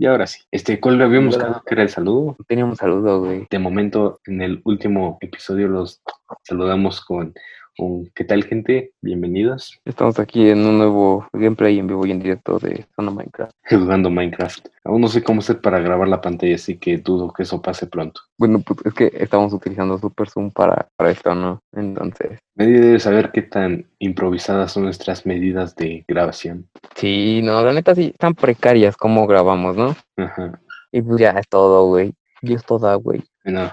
Y ahora sí, este, ¿cuál habíamos quedado que era el saludo? Teníamos saludo, güey. De momento, en el último episodio los saludamos con ¿qué tal, gente? Bienvenidos. Estamos aquí en un nuevo gameplay en vivo y en directo de Zona Minecraft. Jugando Minecraft. Aún no sé cómo hacer para grabar la pantalla, así que dudo que eso pase pronto. Bueno, pues es que estamos utilizando Super Zoom para, para esto, ¿no? Entonces, Nadie debe saber qué tan improvisadas son nuestras medidas de grabación. sí, no, la neta sí, están precarias como grabamos, ¿no? Ajá. Y pues ya es todo, güey. Y es toda, güey. Bueno,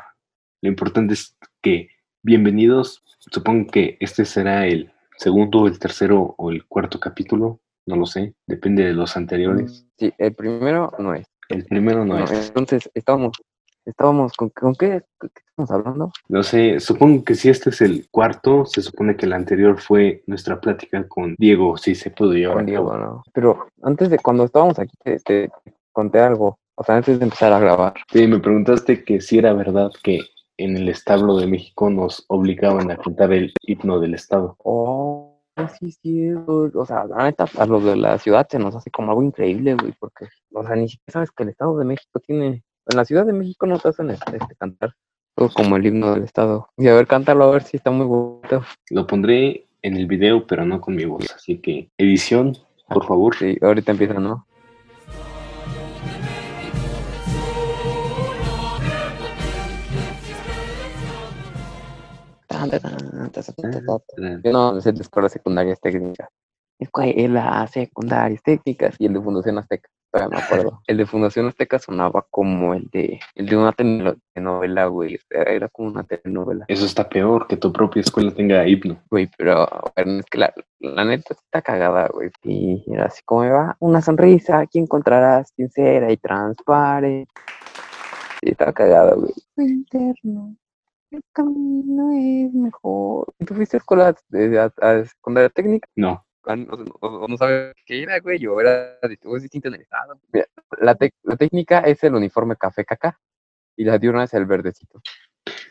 lo importante es que bienvenidos. Supongo que este será el segundo, el tercero o el cuarto capítulo. No lo sé, depende de los anteriores. Sí, el primero no es. El primero no No, es. entonces, estábamos, estábamos, ¿con, con qué, estamos hablando? No sé, supongo que si este es el cuarto, se supone que el anterior fue nuestra plática con Diego, si se pudo llevar Con Diego. ¿no? Pero antes de cuando estábamos aquí, te, te conté algo. O sea, antes de empezar a grabar. Sí, me preguntaste que si era verdad que en el establo de México nos obligaban a cantar el himno del estado. Oh, sí, sí, o sea, la neta, a los de la ciudad se nos hace como algo increíble, güey, porque, o sea, ni siquiera sabes que el Estado de México tiene, en la Ciudad de México no te hacen este, este, cantar, todo como el himno del Estado. Y a ver, cántalo a ver si está muy bonito. Lo pondré en el video, pero no con mi voz. Así que, edición, por favor. Sí, ahorita empieza, ¿no? Yo no sé de escuelas secundarias técnicas. Escuelas secundarias técnicas y el de Fundación Azteca, todavía me acuerdo. El de Fundación Azteca sonaba como el de, el de una teleno- telenovela, güey. Era, como una telenovela, Eso está peor, que tu propia escuela tenga himno. güey. Pero bueno, es que la, la neta está cagada, güey. Y era así como va, una sonrisa, aquí encontrarás sincera y transparente. Sí, está cagada, güey. Interno. El camino es mejor. ¿Tú fuiste a escuela de, a- a secundaria técnica? No, Ah, o, o no sabes qué era, güey, o era distinto en el estado. Mira, la, tec- la técnica es el uniforme café caca y la diurna es el verdecito.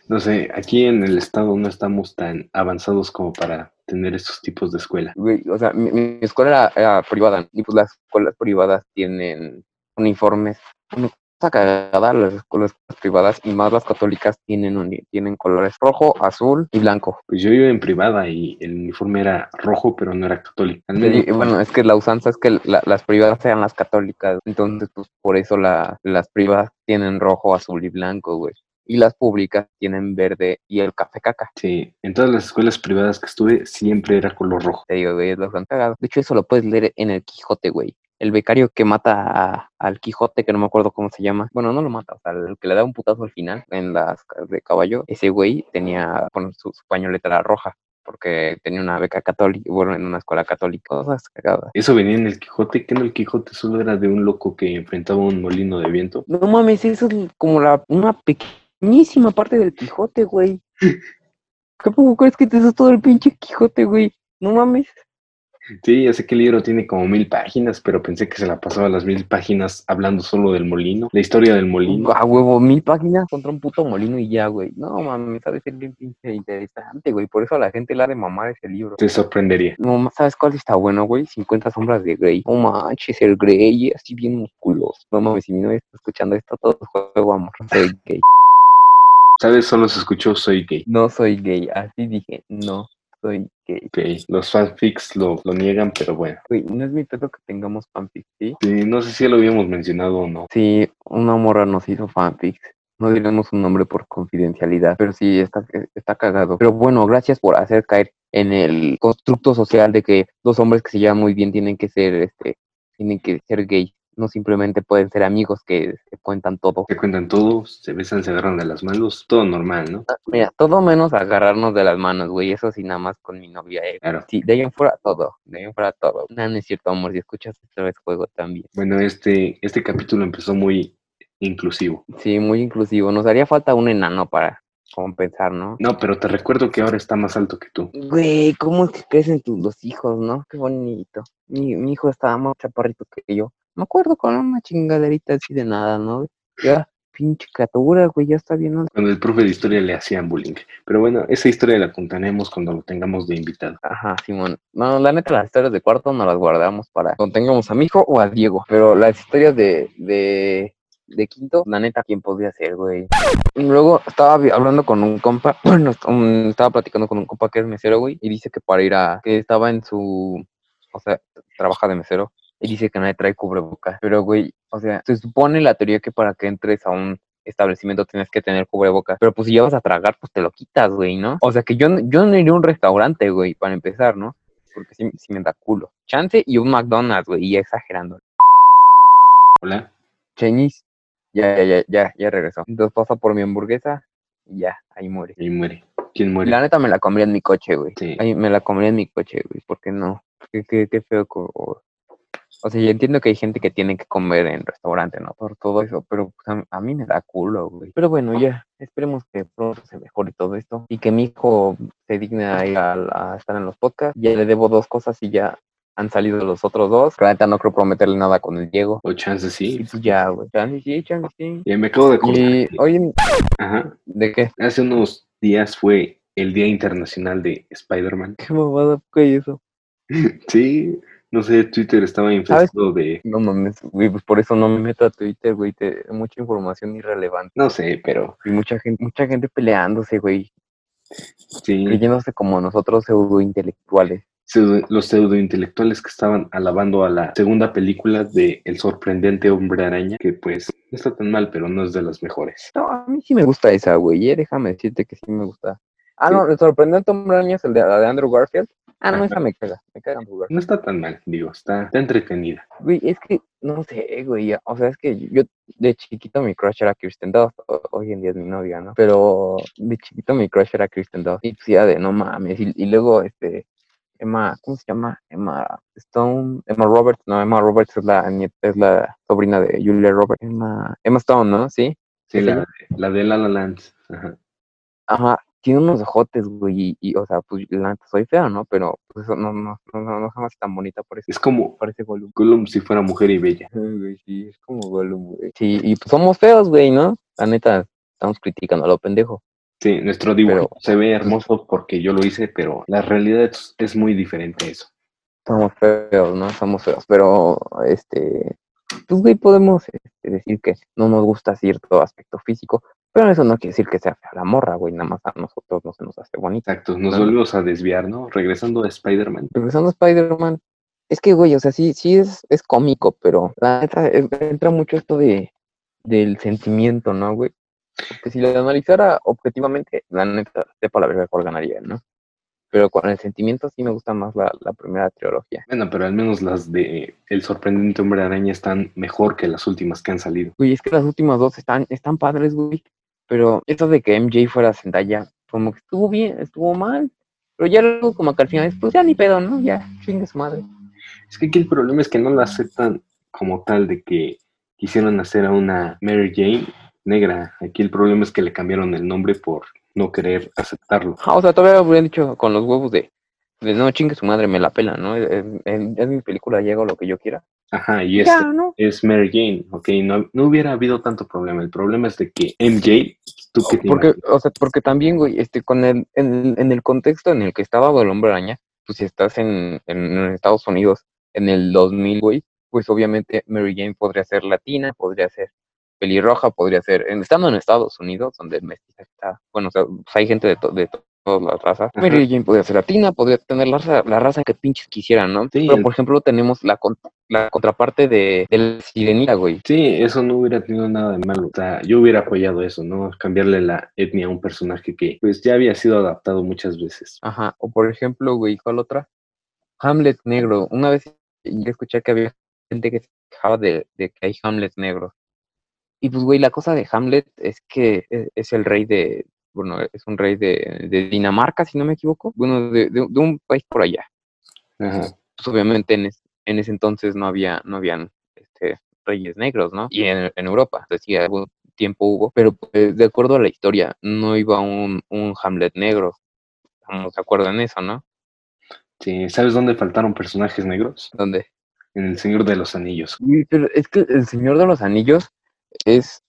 no sé, aquí en el estado no estamos tan avanzados como para tener estos tipos de escuela. Güey, o sea, mi, mi escuela era, era privada y pues las escuelas privadas tienen uniformes. Cagada, las escuelas privadas y más las católicas tienen, uni- tienen colores rojo, azul y blanco. Pues yo iba en privada y el uniforme era rojo, pero no era católico. Sí, bueno, es que la usanza es que la- las privadas sean las católicas, entonces pues por eso la- las privadas tienen rojo, azul y blanco, güey. Y las públicas tienen verde y el café caca. Sí, en todas las escuelas privadas que estuve siempre era color rojo. Te digo, güey, es han cagado. De hecho, eso lo puedes leer en el Quijote, güey. El becario que mata a- al Quijote, que no me acuerdo cómo se llama. Bueno, no lo mata, o sea, el que le da un putazo al final en las de caballo. Ese güey tenía, bueno, su, su pañoleta roja, porque tenía una beca católica, bueno, en una escuela católica. Cosas cagadas. Eso venía en el Quijote, que no el Quijote solo era de un loco que enfrentaba un molino de viento. No mames, eso es como la, una pequeñísima parte del Quijote, güey. ¿Qué poco crees que te hizo todo el pinche Quijote, güey? No mames. Sí, ya sé que el libro tiene como mil páginas, pero pensé que se la pasaba las mil páginas hablando solo del molino, la historia del molino. A huevo, mil páginas contra un puto molino y ya, güey. No mames, sabe ser bien pinche interesante, güey. Por eso a la gente le ha de mamar ese libro. Te sorprendería. No, ¿sabes cuál está bueno, güey? 50 sombras de Grey. No manches, el Grey, así bien musculoso. No mames, si mi novia está escuchando esto, todo juego amor. Soy gay. ¿Sabes? Solo se escuchó soy gay. No soy gay, así dije, no soy gay. Ok, Los fanfics lo, lo niegan, pero bueno. Güey, no es mi pedo que tengamos fanfic, ¿sí? Sí, no sé si ya lo habíamos mencionado o no. Sí, una morra nos hizo fanfics. No diremos un nombre por confidencialidad, pero sí, está, está cagado. Pero bueno, gracias por hacer caer en el constructo social de que dos hombres que se llevan muy bien tienen que ser, este, tienen que ser gays. No simplemente pueden ser amigos que se cuentan todo. Se cuentan todos, se besan, se agarran de las manos, todo normal, ¿no? Mira, todo menos agarrarnos de las manos, güey. Eso sí, nada más con mi novia. eh. Claro. Sí, de ahí en fuera todo. De ahí en fuera todo. No, no es cierto, amor. Si escuchas esto vez juego también. Bueno, este, este capítulo empezó muy inclusivo. Sí, muy inclusivo. Nos haría falta un enano para compensar, ¿no? No, pero te recuerdo que ahora está más alto que tú. Güey, ¿cómo es que crecen tus dos hijos, no? Qué bonito. Mi, mi hijo estaba más chaparrito que yo. Me acuerdo con una chingaderita así de nada, ¿no? Ya, pinche criatura, güey, ya está bien. Cuando el profe de historia le hacían bullying. Pero bueno, esa historia la contaremos cuando lo tengamos de invitado. Ajá, Simón. No, la neta, las historias de cuarto no las guardamos para cuando tengamos a mi hijo o a Diego. Pero las historias de, de, de quinto, la neta, ¿quién podría ser, güey? Y luego estaba hablando con un compa, bueno, estaba platicando con un compa que es mesero, güey, y dice que para ir a, que estaba en su, o sea, trabaja de mesero, y dice que nadie trae cubrebocas. Pero, güey, o sea, se supone la teoría que para que entres a un establecimiento tienes que tener cubrebocas. Pero pues si ya vas a tragar, pues te lo quitas, güey, ¿no? O sea que yo, no- yo no iría a un restaurante, güey, para empezar, ¿no? Porque sí, sí me da culo. Chance y un McDonald's, güey, y exagerando. Hola. Chinese, ya, ya, ya, ya, ya regresó. Entonces pasa por mi hamburguesa y ya, ahí muere. Y muere. ¿Quién muere? la neta me la comería en mi coche, güey. Sí. Ahí me la comería en mi coche, güey. ¿Por qué no? Qué, qué, qué feo. O, sea, yo entiendo que hay gente que tiene que comer en restaurante, ¿no? Por todo eso, pero pues, a, a mí me da culo, güey. Pero bueno, ya, esperemos que pronto se mejore todo esto y que mi hijo se digne a ir a, a estar en los podcasts. Ya le debo dos cosas y ya han salido los otros dos. La neta no creo prometerle nada con el Diego. O chance Y sí. pues ya, güey. Chance sí, chance sí. Ya me acabo de acordar. Y, oye, Ajá. ¿de qué? Hace unos días fue el Día Internacional de Spider-Man. ¿Qué mamada fue eso? Sí, no sé, Twitter estaba infestado de... No mames, güey, pues por eso no me meto a Twitter, güey, te, mucha información irrelevante. No sé, pero Y mucha gente, mucha gente peleándose, güey, sí. creyéndose como nosotros pseudo intelectuales. pseudo- los pseudointelectuales que estaban alabando a la segunda película de El sorprendente hombre araña, que pues no está tan mal, pero no es de las mejores. No, a mí sí me gusta esa, güey, eh, déjame decirte que sí me gusta. Ah, Sí. no, el sorprendente hombre araña es el de, la de Andrew Garfield. Ah, no, esa me caga, me caga Andrew Garfield. No está tan mal, digo, está, está entretenida. Güey, es que, no sé, güey, o sea, es que yo de chiquito mi crush era Kristen Dunst, o- hoy en día es mi novia, ¿no? Pero de chiquito mi crush era Kristen Dunst, y pues ya de no mames, y, y luego, este, Emma, ¿cómo se llama? Emma Stone, Emma Roberts, no, Emma Roberts es la nieta, es la sobrina de Julia Roberts, Emma, Emma Stone, ¿no? Sí, Sí, ¿Es la, la de La La Land. Ajá. ajá, tiene unos ojotes, güey, y, y, o sea, pues la neta soy fea, ¿no? Pero, pues eso no, no, no, no, no se me hace tan bonita por eso, Es como parece Gollum. Gollum si fuera mujer y bella. Ay, güey, sí, es como Gollum, güey. Sí, y pues somos feos, güey, ¿no? La neta, estamos criticando a lo pendejo. Sí, nuestro dibujo Pero- se ve hermoso porque yo lo hice, pero la realidad es, es muy diferente a eso. Somos feos, ¿no? Somos feos, pero, este, pues, güey, podemos este, decir que no nos gusta cierto aspecto físico, pero eso no quiere decir que sea fea la morra, güey, nada más a nosotros no se nos hace bonita. Exacto, nos volvemos a desviar, ¿no? Regresando a Spider-Man. Regresando a Spider-Man, es que, güey, o sea, sí, sí es, es cómico, pero la neta, es- entra mucho esto de, del sentimiento, ¿no, güey? Porque si lo analizara objetivamente, la neta, sepa la verga cuál ganaría, ¿no? Pero con el sentimiento sí me gusta más la, la primera trilogía. Bueno, pero al menos las de El sorprendente hombre araña están mejor que las últimas que han salido. Güey, es que las últimas dos están, están padres, güey. Pero eso de que MJ fuera Zendaya, como que estuvo bien, estuvo mal. Pero ya luego como que al final, pues ya ni pedo, ¿no? Ya, chingue su madre. Es que aquí el problema es que no la aceptan como tal de que quisieron hacer a una Mary Jane negra. Aquí el problema es que le cambiaron el nombre por no querer aceptarlo. Ah, o sea, todavía hubieran dicho con los huevos de, de no chingue su madre, me la pela, ¿no? Es, es- es mi película, llego lo que yo quiera. Ajá, y este Ya, ¿no? es Mary Jane, ok, no, no hubiera habido tanto problema. El problema es de que MJ, tú que te Porque, imaginas? o sea, porque también, güey, este, con el, en, en el contexto en el que estaba el hombre araña, pues si estás en, en Estados Unidos en el 2000, güey, pues obviamente Mary Jane podría ser latina, podría ser pelirroja, podría ser, en- estando en Estados Unidos, donde el mestiza está, bueno, o sea, pues hay gente de, to- de to- todas las razas. Ajá. Mary Jane podría ser latina, podría tener la raza, la raza que pinches quisieran, ¿no? Sí, Pero, por ejemplo, tenemos la, con- la contraparte de, de la sirenita, güey. Sí, eso no hubiera tenido nada de malo. O sea, yo hubiera apoyado eso, ¿no? Cambiarle la etnia a un personaje que pues ya había sido adaptado muchas veces. Ajá, o por ejemplo, güey, ¿cuál otra? Hamlet negro. Una vez yo escuché que había gente que se quejaba de, de que hay Hamlet negros. Y pues, güey, la cosa de Hamlet es que e- es, el rey de, bueno, es un rey de, de Dinamarca, si no me equivoco. Bueno, de, de- de un país por allá. Ajá. Pues obviamente en, es- en ese entonces no había, no habían este, reyes negros, ¿no? Y en, en Europa, entonces sí, algún tiempo hubo, pero pues, de acuerdo a la historia, no iba un, un Hamlet negro. Estamos de acuerdo en eso, ¿no? Sí, ¿sabes dónde faltaron personajes negros? Donde En El Señor de los Anillos. Pero es que el Señor de los Anillos es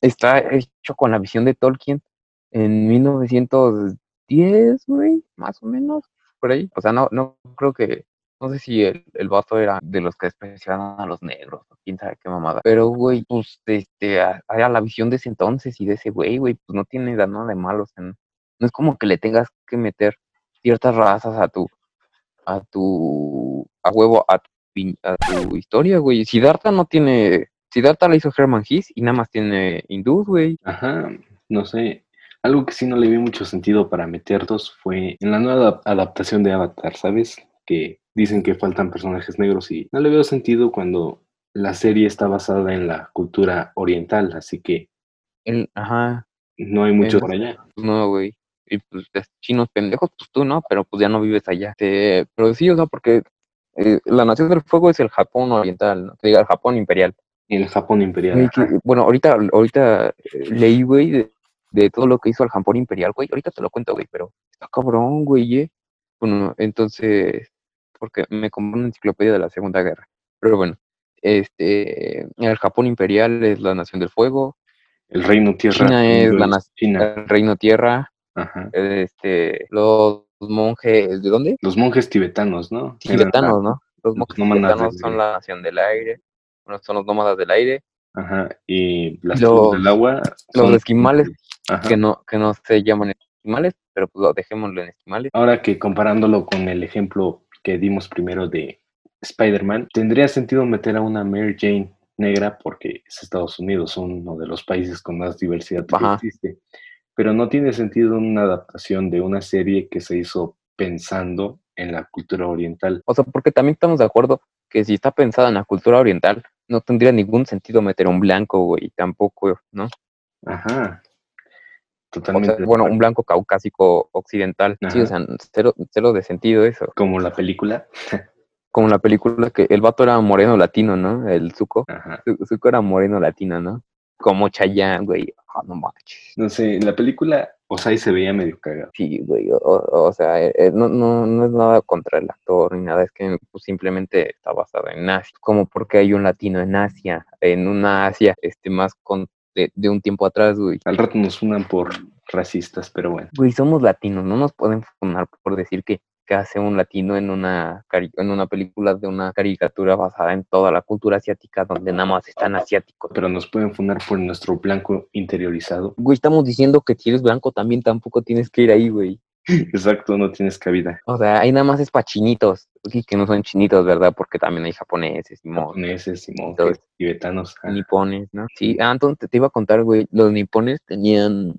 está hecho con la visión de Tolkien en 1910, güey, más o menos, por ahí. O sea, no, no creo que, no sé si el, el vato era de los que despreciaban a los negros, o quién sabe qué mamada. Pero, güey, pues, este, a, a la visión de ese entonces y de ese güey, güey, pues no tiene nada de malos. En, no es como que le tengas que meter ciertas razas a tu, a tu, a huevo, a tu, a tu historia, güey. Siddhartha no tiene, Siddhartha la hizo Herman Hesse y nada más tiene hindús, güey. Ajá, no sé. Algo que sí no le vi mucho sentido para meterlos fue en la nueva adap- adaptación de Avatar, ¿sabes? Que dicen que faltan personajes negros y no le veo sentido cuando la serie está basada en la cultura oriental, así que El, ajá, no hay mucho Es- por allá. no, güey. Y pues chinos pendejos, pues tú no, pero pues ya no vives allá. Este, pero sí, o sea, porque eh, la Nación del Fuego es el Japón oriental, ¿no? Que diga, el Japón imperial. El Japón imperial. Que- bueno, ahorita, ahorita eh, leí, güey, de, de todo lo que hizo el Japón imperial, güey. Ahorita te lo cuento, güey, pero está cabrón, güey, eh. Bueno, entonces, porque me compré una enciclopedia de la Segunda Guerra. Pero bueno, este, el Japón imperial es la Nación del Fuego, El Reino Tierra. China es la nación, China. el Reino Tierra, Ajá. este, los monjes, ¿de dónde? Los monjes tibetanos, ¿no? Tibetanos, ¿no? Los monjes tibetanos del son la nación del aire, bueno, son los nómadas del aire, Ajá. Y las Los- del agua. los esquimales, Ajá. que no, que no se llaman esquimales, pero pues lo dejémoslo en esquimales. Ahora que comparándolo con el ejemplo que dimos primero de Spider-Man, tendría sentido meter a una Mary Jane negra porque es Estados Unidos, uno de los países con más diversidad que existe. Pero no tiene sentido una adaptación de una serie que se hizo pensando en la cultura oriental. O sea, porque también estamos de acuerdo que si está pensada en la cultura oriental, no tendría ningún sentido meter un blanco, güey, tampoco, ¿no? Ajá. O sea, bueno, un blanco caucásico occidental. Sí, o sea, cero, cero de sentido eso. Como la película. Como la película que el vato era moreno latino, ¿no? El Zuko. Ajá. Zu- Zuko era moreno latino, ¿no? Como Chayanne, güey. Ah, no manches. No sé, en la película, o sea, ahí se veía medio cagado. Sí, güey. O, sea, eh, eh, no, no, no es nada contra el actor ni nada. Es que pues, simplemente está basado en Asia. Como porque hay un latino en Asia. En una Asia este, más con, de, de un tiempo atrás, güey. Al rato nos funan por racistas, pero bueno. Güey, somos latinos. No nos pueden fundar por decir que, que hace un latino en una, en una película de una caricatura basada en toda la cultura asiática donde nada más están asiáticos. Pero nos pueden funar por nuestro blanco interiorizado. Güey, estamos diciendo que si eres blanco también tampoco tienes que ir ahí, güey. Exacto, no tienes cabida. O sea, ahí nada más es para chinitos. Sí, que no son chinitos, ¿verdad? Porque también hay japoneses y Japoneses y monjes, tibetanos. ah, nipones, ¿no? Sí, ah, entonces te iba a contar, güey. Los nipones tenían,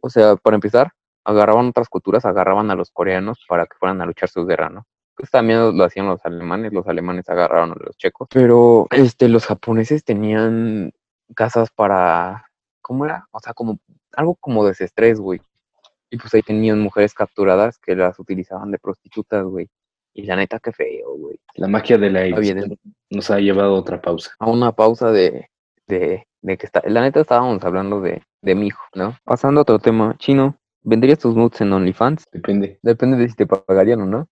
o sea, para empezar, agarraban otras culturas, agarraban a los coreanos para que fueran a luchar su guerra, ¿no? Pues también lo, lo hacían los alemanes, los alemanes agarraron a los checos. Pero, este, los japoneses tenían casas para, ¿cómo era? O sea, como, algo como desestrés, güey. Y pues ahí tenían mujeres capturadas que las utilizaban de prostitutas, güey. Y la neta, qué feo, güey. La magia de la edición nos ha llevado a otra pausa. a una pausa de, de, de que está, la neta estábamos hablando de, de mi hijo, ¿no? Pasando a otro tema, chino, ¿vendrías tus nudes en OnlyFans? Depende, Depende de si te pagarían o no.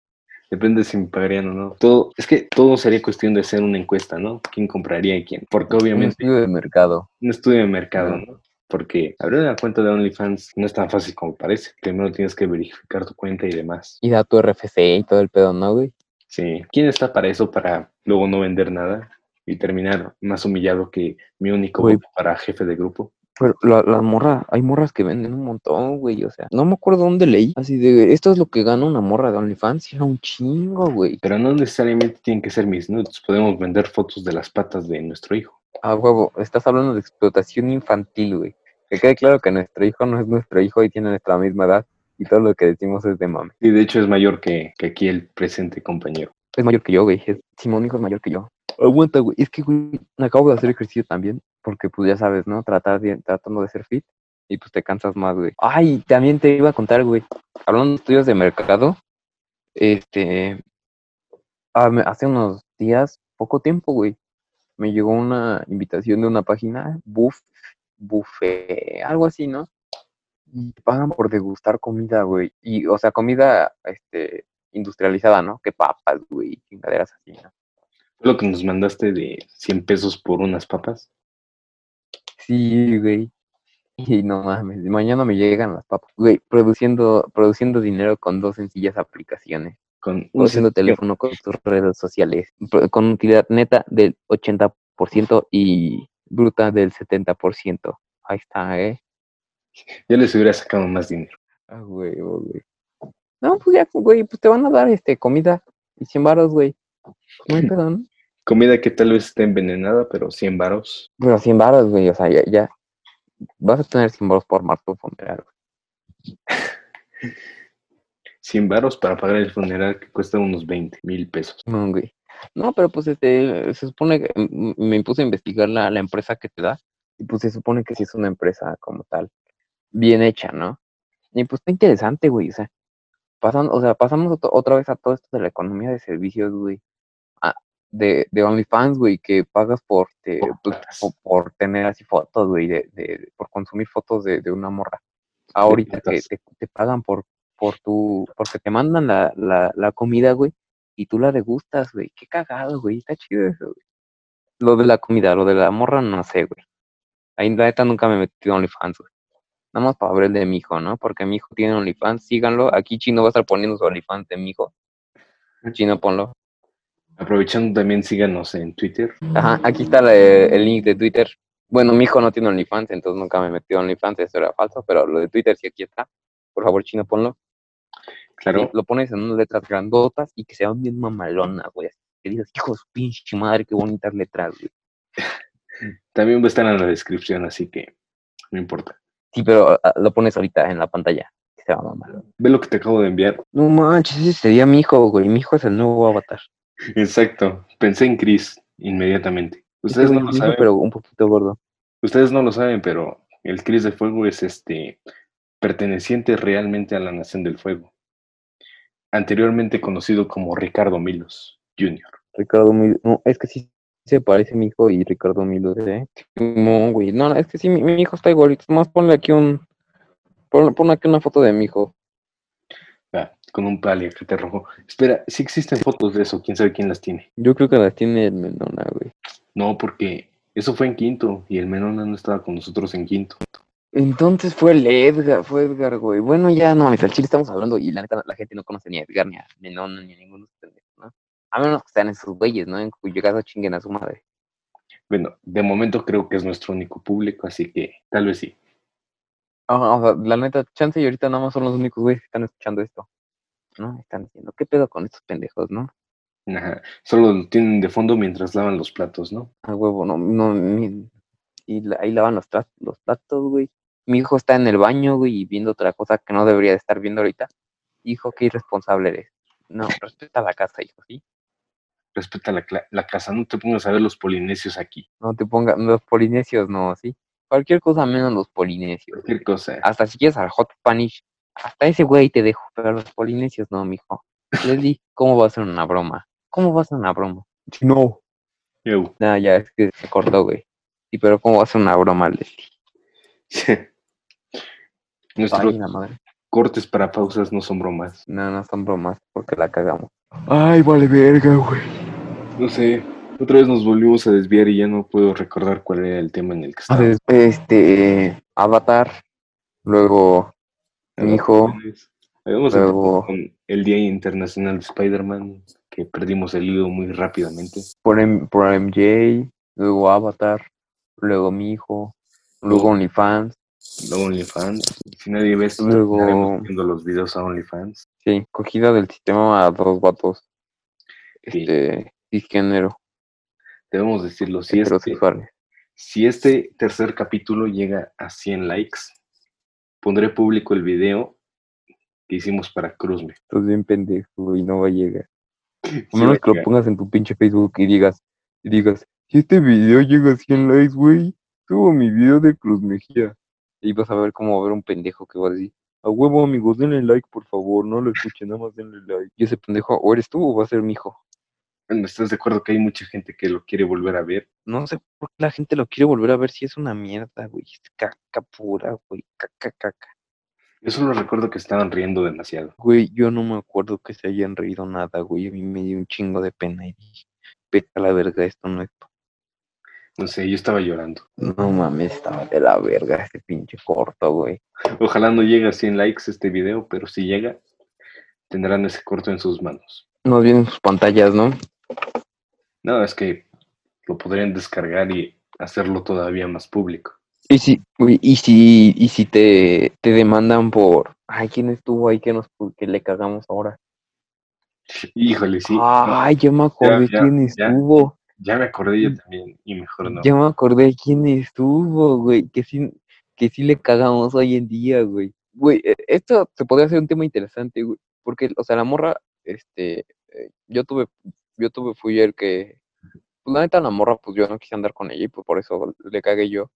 depende si me pagarían o no. Todo, es que todo sería cuestión de hacer una encuesta, ¿no? ¿Quién compraría y quién? Porque Un obviamente estudio de mercado. un estudio de mercado. ¿no? Porque abrir una cuenta de OnlyFans no es tan fácil como parece. Primero tienes que verificar tu cuenta y demás. Y da tu RFC y todo el pedo, ¿no, güey? Sí. ¿Quién está para eso? Para luego no vender nada y terminar más humillado que mi único Güey. para jefe de grupo. Pero la, la morra, hay morras que venden un montón, güey, o sea, no me acuerdo dónde leí, así de, esto es lo que gana una morra de OnlyFans, y era un chingo, güey. Pero no necesariamente tienen que ser mis nudes. Podemos vender fotos de las patas de nuestro hijo. Ah, huevo, estás hablando de explotación infantil, güey. Que quede claro que nuestro hijo no es nuestro hijo y tiene nuestra misma edad, y todo lo que decimos es de mame. Y de hecho es mayor que, que aquí el presente compañero. Es mayor que yo, güey. Es, Simón, hijo, es mayor que yo. Aguanta, güey. Es que, güey, acabo de hacer ejercicio también. Porque, pues, ya sabes, ¿no? Tratar de, tratando de ser fit. Y, pues, te cansas más, güey. Ay, también te iba a contar, güey. Hablando de estudios de mercado. Este... me- hace unos días, poco tiempo, güey. Me llegó una invitación de una página. Buff... Buffet... Algo así, ¿no? Y te pagan por degustar comida, güey. Y, o sea, comida, este industrializada, ¿no? Que papas, güey, chingaderas así, ¿no? Lo que nos mandaste de 100 pesos por unas papas. Sí, güey. Y no mames, mañana me llegan las papas. Güey, produciendo, produciendo dinero con dos sencillas aplicaciones. Con Produciendo sencillo- teléfono con tus redes sociales. Con utilidad neta del 80% y bruta del 70%. Ahí está, ¿eh? Ya les hubiera sacado más dinero. Ah, güey, güey. No, pues ya, güey, pues te van a dar este comida y 100 varos, güey. Pedo, ¿no? Comida que tal vez esté envenenada, pero 100 varos. Pero 100 varos, güey, o sea, ya, ya. Vas a tener 100 varos por tu funeral, güey. 100 varos para pagar el funeral que cuesta unos 20 mil pesos. No, güey. No, pero pues este, se supone que m- me puse a investigar la, la empresa que te da y pues se supone que sí es una empresa como tal, bien hecha, ¿no? Y pues está interesante, güey, o sea, pasan, o sea, pasamos ot- otra vez a todo esto de la economía de servicios, güey, ah, de, de OnlyFans, güey, que pagas por, te- pues, por tener así fotos, güey, de, de, por consumir fotos de, de una morra. Ahorita que te, te pagan por, por tu, porque te mandan la, la, la comida, güey, y tú la degustas, güey. Qué cagado, güey. Está chido eso, güey. Lo de la comida, lo de la morra, no sé, güey. Ahí la neta nunca me he metido a OnlyFans, güey. Nada más para ver el de mi hijo, ¿no? Porque mi hijo tiene OnlyFans, síganlo. Aquí Chino va a estar poniendo su OnlyFans de mi hijo. Chino, ponlo. Aprovechando también síganos en Twitter. Ajá, aquí está la- el link de Twitter. Bueno, mi hijo no tiene OnlyFans, entonces nunca me he metido a OnlyFans, eso era falso, pero lo de Twitter sí aquí está. Por favor, Chino, ponlo. Claro, Lo pones en unas letras grandotas y que sean bien mamalonas, güey. Que digas, hijo de su pinche madre, qué bonitas letras, güey. también va a estar en la descripción, así que no importa. Sí, pero ah, lo pones ahorita en la pantalla. Que sea mamalón. Ve lo que te acabo de enviar. No manches, ese sería mi hijo, güey. Mi hijo es el nuevo avatar. Exacto. Pensé en Chris inmediatamente. Ustedes no lo hijo, saben, pero un poquito gordo. ustedes no lo saben, pero el Chris de Fuego es este perteneciente realmente a la Nación del Fuego. Anteriormente conocido como Ricardo Milos Jr. Ricardo Milo. No, es que sí se parece mi hijo y Ricardo Milo, ¿eh? No, güey. No, es que sí, mi, mi hijo está igualito. Más ponle aquí un. Ponle, ponle aquí una foto de mi hijo. Ah, con un paliacate rojo. Espera, si existen fotos de eso, quién sabe quién las tiene. Yo creo que las tiene el Menona, güey. No, porque eso fue en quinto y el Menona no estaba con nosotros en quinto. Entonces fue el Edgar, fue Edgar, güey. Bueno, ya no, mames, al chile estamos hablando y la neta la gente no conoce ni a Edgar, ni a Menona, ni a ninguno de esos pendejos, ¿no? A menos que estén en sus güeyes, ¿no? En cuyo caso chinguen a su madre. Bueno, de momento creo que es nuestro único público, así que tal vez sí. Ah, o sea, la neta, chance y ahorita nada más son los únicos güeyes que están escuchando esto. ¿No? Están diciendo, ¿qué pedo con estos pendejos, no? Ajá. Solo lo tienen de fondo mientras lavan los platos, ¿no? A huevo, no, no, mi- y ahí lavan los, los platos, güey. Mi hijo está en el baño, güey, y viendo otra cosa que no debería de estar viendo ahorita. Hijo, qué irresponsable eres. No, respeta la casa, hijo, ¿sí? Respeta la, cla- la casa, no te pongas a ver los polinesios aquí. No te pongas, los polinesios no, ¿sí? Cualquier cosa menos los polinesios. güey. Cualquier cosa. Hasta si quieres al hot Spanish, hasta ese güey te dejo, pero los polinesios no, mijo. Leslie, ¿cómo va a ser una broma? ¿Cómo va a ser una broma? No. Yo. No, ya, es que se acordó, güey. Sí, pero ¿cómo va a ser una broma, Leslie? Nuestros Ay, la madre. cortes para pausas no son bromas. No, no son bromas, porque la cagamos. Ay, vale verga, güey. No sé, otra vez nos volvimos a desviar y ya no puedo recordar cuál era el tema en el que estábamos. Este, Avatar, luego mi hijo, Habíamos luego- con el Día Internacional de Spider-Man, que perdimos el hilo muy rápidamente. por, M- por MJ, luego Avatar, luego mi hijo, luego OnlyFans, OnlyFans. Si nadie ve esto, Luego- viendo los videos a OnlyFans. sí, cogida del sistema a dos vatos, Sí. este, cisgénero, Debemos decirlo, si este, si este tercer capítulo llega a 100 likes, pondré público el video que hicimos para Cruzme. Estás bien pendejo y no va a llegar. A menos que lo pongas en tu pinche Facebook y digas, y digas, si este video llega a 100 likes, güey, subo mi video de Cruz Mejía. Y vas a ver cómo va a haber un pendejo que va a decir, a huevo, amigos, denle like, por favor, no lo escuchen, nada más denle like. Y ese pendejo, o eres tú o va a ser mi hijo. Bueno, ¿Estás de acuerdo que hay mucha gente que lo quiere volver a ver? No sé por qué la gente lo quiere volver a ver si es una mierda, güey. Es caca pura, güey. Caca, caca. Yo solo recuerdo que estaban riendo demasiado. Güey, yo no me acuerdo que se hayan reído nada, güey. A mí me dio un chingo de pena y dije, vete a la verga, esto no es. pa-". No sé, yo estaba llorando. No mames, estaba de la verga ese pinche corto, güey. Ojalá no llegue a 100 likes este video, pero si llega, tendrán ese corto en sus manos. No vienen sus pantallas, ¿no? No, es que lo podrían descargar y hacerlo todavía más público. Y si, y si, y si te, te demandan por, ay, ¿quién estuvo ahí que nos, que le cagamos ahora? Híjole, sí. Ay, ya me acordé ya, quién estuvo. Ya me acordé yo también, y mejor no. Ya me acordé quién estuvo, güey. Que sí, que sí le cagamos hoy en día, güey. Güey, e- esto se podría hacer un tema interesante, güey. Porque, o sea, la morra, este, eh, yo tuve, yo tuve, fui el que, pues la neta, la morra, pues yo no quise andar con ella y pues por eso le cagué yo.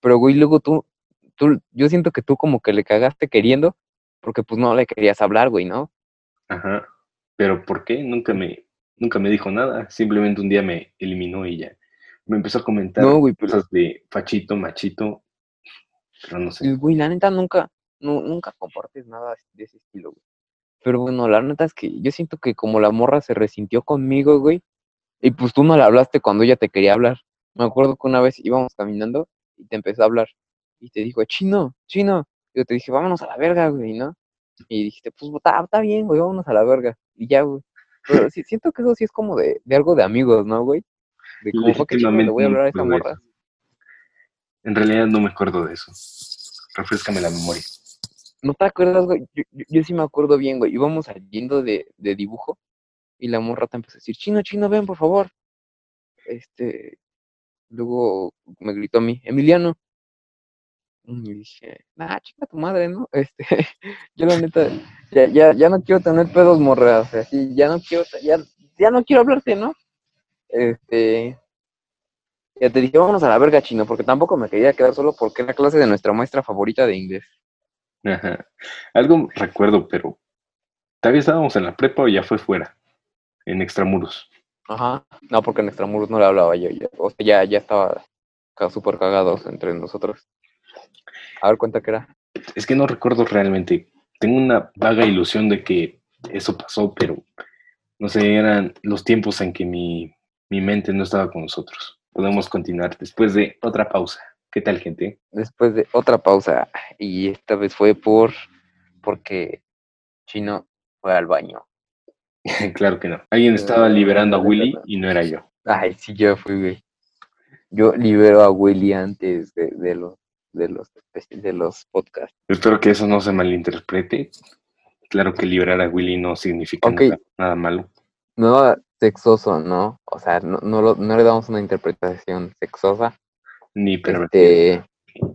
Pero, güey, luego tú, tú, yo siento que tú como que le cagaste queriendo, porque pues no le querías hablar, güey, ¿no? Ajá. Pero ¿por qué? Nunca me, nunca me dijo nada. Simplemente un día me eliminó y ya. Me empezó a comentar No, güey, pero- cosas de fachito, machito. Pero no sé. Güey, la neta nunca, nu- nunca compartes nada de ese estilo, güey. Pero bueno, la neta es que yo siento que como la morra se resintió conmigo, güey, y pues tú no le hablaste cuando ella te quería hablar. Me acuerdo que una vez íbamos caminando y te empezó a hablar y te dijo, chino, chino. Y yo te dije, vámonos a la verga, güey, ¿no? Y dijiste, pues está bien, güey, vámonos a la verga. Y ya, güey. Pero sí, siento que eso sí es como de, de algo de amigos, ¿no, güey? De "Pa' qué chingados le voy a hablar a Legítimamente, morra. En realidad no me acuerdo de eso. Refrescame la memoria. ¿No te acuerdas, güey? Yo, yo- yo sí me acuerdo bien, güey. Íbamos saliendo de, de dibujo y la morra te empezó a decir, chino, chino, ven, por favor. Este, luego me gritó a mí, Emiliano. Y dije, nah, chica tu madre, ¿no? Este, yo la neta, ya, ya, ya no quiero tener pedos morra, o sea, sí, ya no quiero, ya, ya no quiero hablarte, ¿no? Este, ya te dije, vámonos a la verga, chino, porque tampoco me quería quedar solo porque era clase de nuestra maestra favorita de inglés. Ajá. Algo recuerdo, pero todavía estábamos en la prepa o ya fue fuera, en extramuros. Ajá. No, porque en Extramuros no le hablaba yo. ya- o sea, ya, ya estaba súper cagados entre nosotros. A ver, cuenta que era. Es que no recuerdo realmente. Tengo una vaga ilusión de que eso pasó, pero no sé, eran los tiempos en que mi, mi mente no estaba con nosotros. Podemos continuar después de otra pausa. ¿Qué tal, gente? Después de otra pausa. Y esta vez fue por. Porque Chino fue al baño. claro que no. Alguien estaba liberando a Willy y no era yo. Ay, sí, yo fui, güey. Yo libero a Willy antes de, de los de los de los podcasts. Espero que eso no se malinterprete. Claro que liberar a Willy no significa nada, nada malo. No sexoso, ¿no? O sea, no, no, lo- no le damos una interpretación sexosa. Ni este,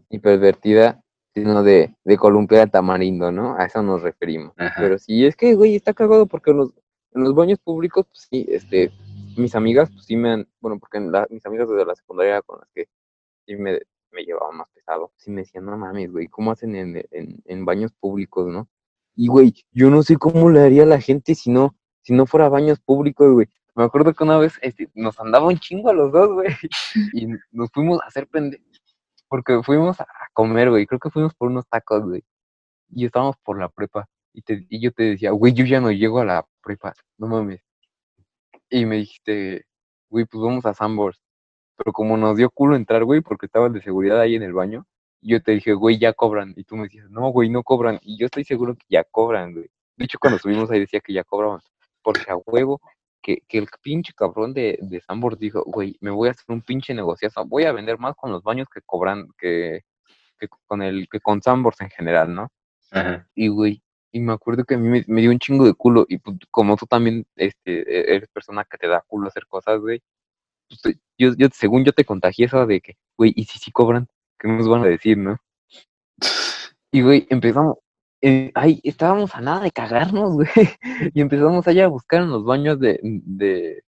y pervertida, sino de, de columpiar al tamarindo, ¿no? A eso nos referimos. Ajá. Pero sí, es que, güey, está cagado porque en los, en los baños públicos, pues sí, este, mis amigas, pues sí me han, bueno, porque en la- mis amigas desde la secundaria con las que sí me, me llevaban más pesado, sí me decían, no mames, güey, ¿cómo hacen en, en, baños públicos, no? Y, güey, yo no sé cómo le haría a la gente si no, si no fuera baños públicos, güey. Me acuerdo que una vez este, nos andaba un chingo a los dos, güey, y nos fuimos a hacer pendejos, porque fuimos a comer, güey, creo que fuimos por unos tacos, güey, y estábamos por la prepa, y, te, y yo te decía, güey, yo ya no llego a la prepa, no mames. Y me dijiste, güey, pues vamos a Sambors. Pero como nos dio culo entrar, güey, porque estaban de seguridad ahí en el baño, yo te dije, güey, ya cobran. Y tú me decías, no, güey, no cobran. Y yo estoy seguro que ya cobran, güey. De hecho, cuando subimos ahí decía que ya cobraban. Porque a huevo, que, que el pinche cabrón de, de Sambors dijo, güey, me voy a hacer un pinche negociazo. Voy a vender más con los baños que cobran, que, que con el, que con Sambors en general, ¿no? Ajá. Y, güey, y me acuerdo que a mí me, me dio un chingo de culo. Y pues, como tú también este, e- eres persona que te da culo hacer cosas, güey. Pues, yo, yo, según yo te contagié eso de que, güey, ¿y si sí cobran? ¿Qué nos van a decir, no? Y, güey, empezamos. eh, ahí estábamos a nada de cagarnos, güey. Y empezamos allá a buscar en los baños de, de,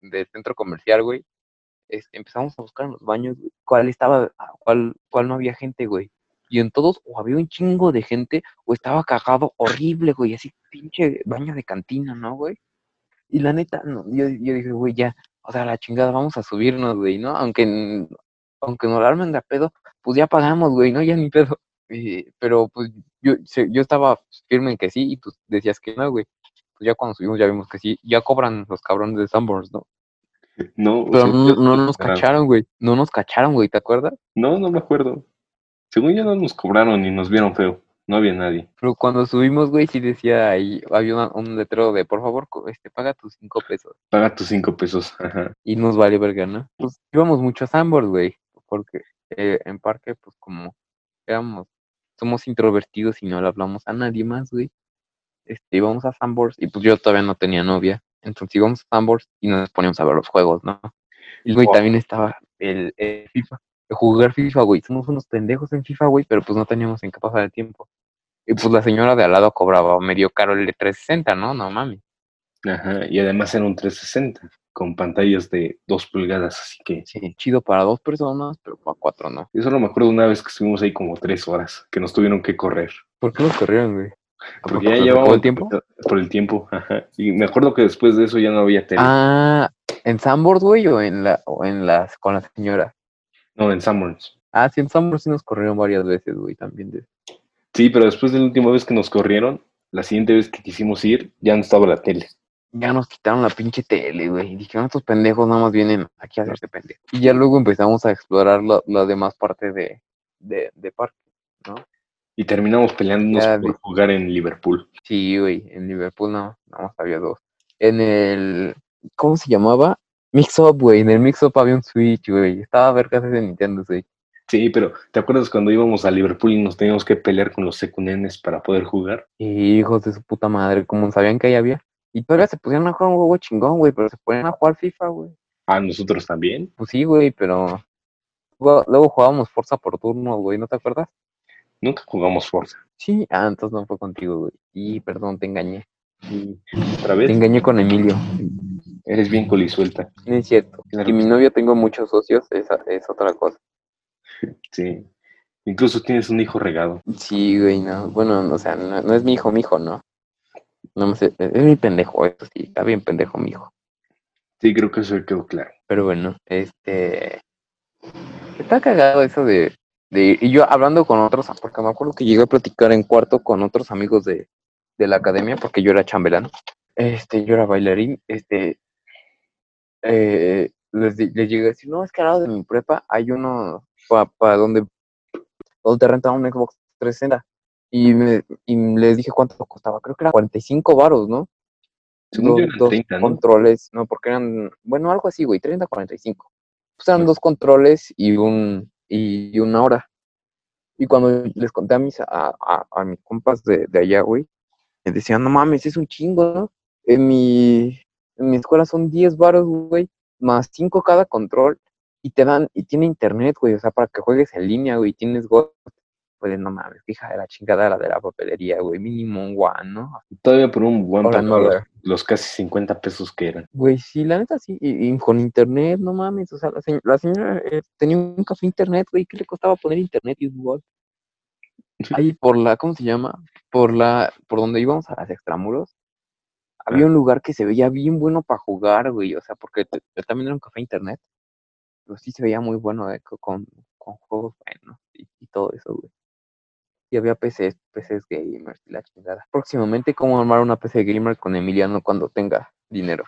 de, centro comercial, güey. Empezamos a buscar en los baños, güey, cuál estaba, cuál, cuál no había gente, güey. Y en todos o había un chingo de gente o estaba cagado horrible, güey, así pinche baño de cantina, ¿no, güey? Y la neta, no, yo, yo dije, güey, ya, o sea, la chingada, vamos a subirnos, güey, ¿no? Aunque, aunque nos la armen de a pedo, pues ya pagamos, güey, ¿no? Ya ni pedo. Y- pero pues yo, yo estaba firme en que sí y tú decías que no, güey. Pues ya cuando subimos ya vimos que sí, ya cobran los cabrones de Sunburns, ¿no? No, Pero no, yo, no nos cacharon, güey. No nos cacharon, güey, ¿te acuerdas? No, no me acuerdo. Según yo no nos cobraron ni nos vieron feo. No había nadie. Pero cuando subimos, güey, sí decía ahí, había una- un letrero de, por favor, este, paga tus cinco pesos. Paga tus cinco pesos. Ajá. Y nos vale verga, ¿no? Pues íbamos mucho a Sambors, güey, porque eh, en parque, pues como éramos, somos introvertidos y no le hablamos a nadie más, güey. Este, íbamos a Sambors y pues yo todavía no tenía novia. Entonces íbamos a Sambors y nos poníamos a ver los juegos, ¿no? Y güey, Wow. también estaba el, el FIFA, jugar FIFA, güey. Somos unos pendejos en FIFA, güey, pero pues no teníamos en qué pasar el tiempo. Y pues la señora de al lado cobraba medio caro el de 360, ¿no? No mames. Ajá. Y además era un 360 con pantallas de dos pulgadas. Así que Sí, chido para dos personas, pero para cuatro no. yo solo me acuerdo una vez que estuvimos ahí como tres horas, que nos tuvieron que correr. ¿Por qué nos corrieron, güey? Porque ya ¿Por llevábamos el tiempo? Por el tiempo, ajá. Y me acuerdo que después de eso ya no había tele. Ah, ¿en Sambors, güey, o en la, o en las, con la señora? No, en Summers. Ah, sí, en Sambors sí nos corrieron varias veces, güey, también. de- Sí, pero después de la última vez que nos corrieron, la siguiente vez que quisimos ir, ya no estaba la tele. Ya nos quitaron la pinche tele, güey. y Dijeron, estos pendejos nada más vienen aquí a hacerse pendejos. Y ya luego empezamos a explorar la, la demás parte de, de, de parque, ¿no? Y terminamos peleándonos Ya por jugar en Liverpool. Sí, güey, en Liverpool no, nada más había dos. En el, ¿cómo se llamaba? Mix Up, güey, en el Mix Up había un Switch, güey. Estaba vergas ese Nintendo Switch. Sí, pero ¿te acuerdas cuando íbamos a Liverpool y nos teníamos que pelear con los secunenes para poder jugar? Y hijos de su puta madre, como sabían que ahí había. Y todavía se pusieron a jugar un juego chingón, güey, pero se ponían a jugar FIFA, güey. Ah, nosotros también. Pues sí, güey, pero luego, jugábamos Forza por turno, güey, ¿no te acuerdas? Nunca jugamos Forza. Sí, ah, entonces no fue contigo, güey. Y perdón, te engañé. Y otra Te vez, engañé con Emilio. eres bien colisuelta. No es cierto. Claro Que mi novio tengo muchos socios, esa es otra cosa. Sí. Incluso tienes un hijo regado. Sí, güey, no. Bueno, o sea, no, no es mi hijo, mi hijo, ¿no? No me sé, es, mi pendejo, eso sí, está bien pendejo mi hijo. Sí, creo que eso quedó claro. Pero bueno, este. Está cagado eso de, de. Y yo hablando con otros, porque me acuerdo que llegué a platicar en cuarto con otros amigos de, de la academia, porque yo era chambelán. Este, yo era bailarín. Este. eh, les, les llegué a decir, no, es que al lado de mi prepa hay uno para donde, donde te rentan un Xbox 360. Y, me, y les dije cuánto costaba. Creo que era 45 varos, ¿no? Según dos, dos 30, ¿no? controles, no, porque eran, bueno, algo así, güey, 30, 45. Pues eran dos controles y un y una hora. Y cuando les conté a mis a, a, a mis compas de, de allá, güey, me decían, no mames, es un chingo, ¿no? En mi, en mi escuela son 10 varos, güey, más 5 cada control, y te dan, y tiene internet, güey, o sea, para que juegues en línea, güey, tienes God. Pues no mames, hija de la chingada la de la papelería, güey, mínimo un one, ¿no? Todavía por un buen no, los, los casi 50 pesos que eran. Güey, sí, la neta sí, y, y con internet, no mames, o sea, la, señ- la señora eh, tenía un café internet, güey, ¿qué le costaba poner internet y Google? Ahí por la, ¿cómo se llama? Por la, por donde íbamos a las extramuros, había Ah. un lugar que se veía bien bueno para jugar, güey, o sea, porque te- también era un café internet, pero sí se veía muy bueno, eh, co- con, con juegos buenos y, y todo eso, güey. Y había PCs, PCs gamers y la chingada. Próximamente, ¿cómo armar una PC gamer con Emiliano cuando tenga dinero?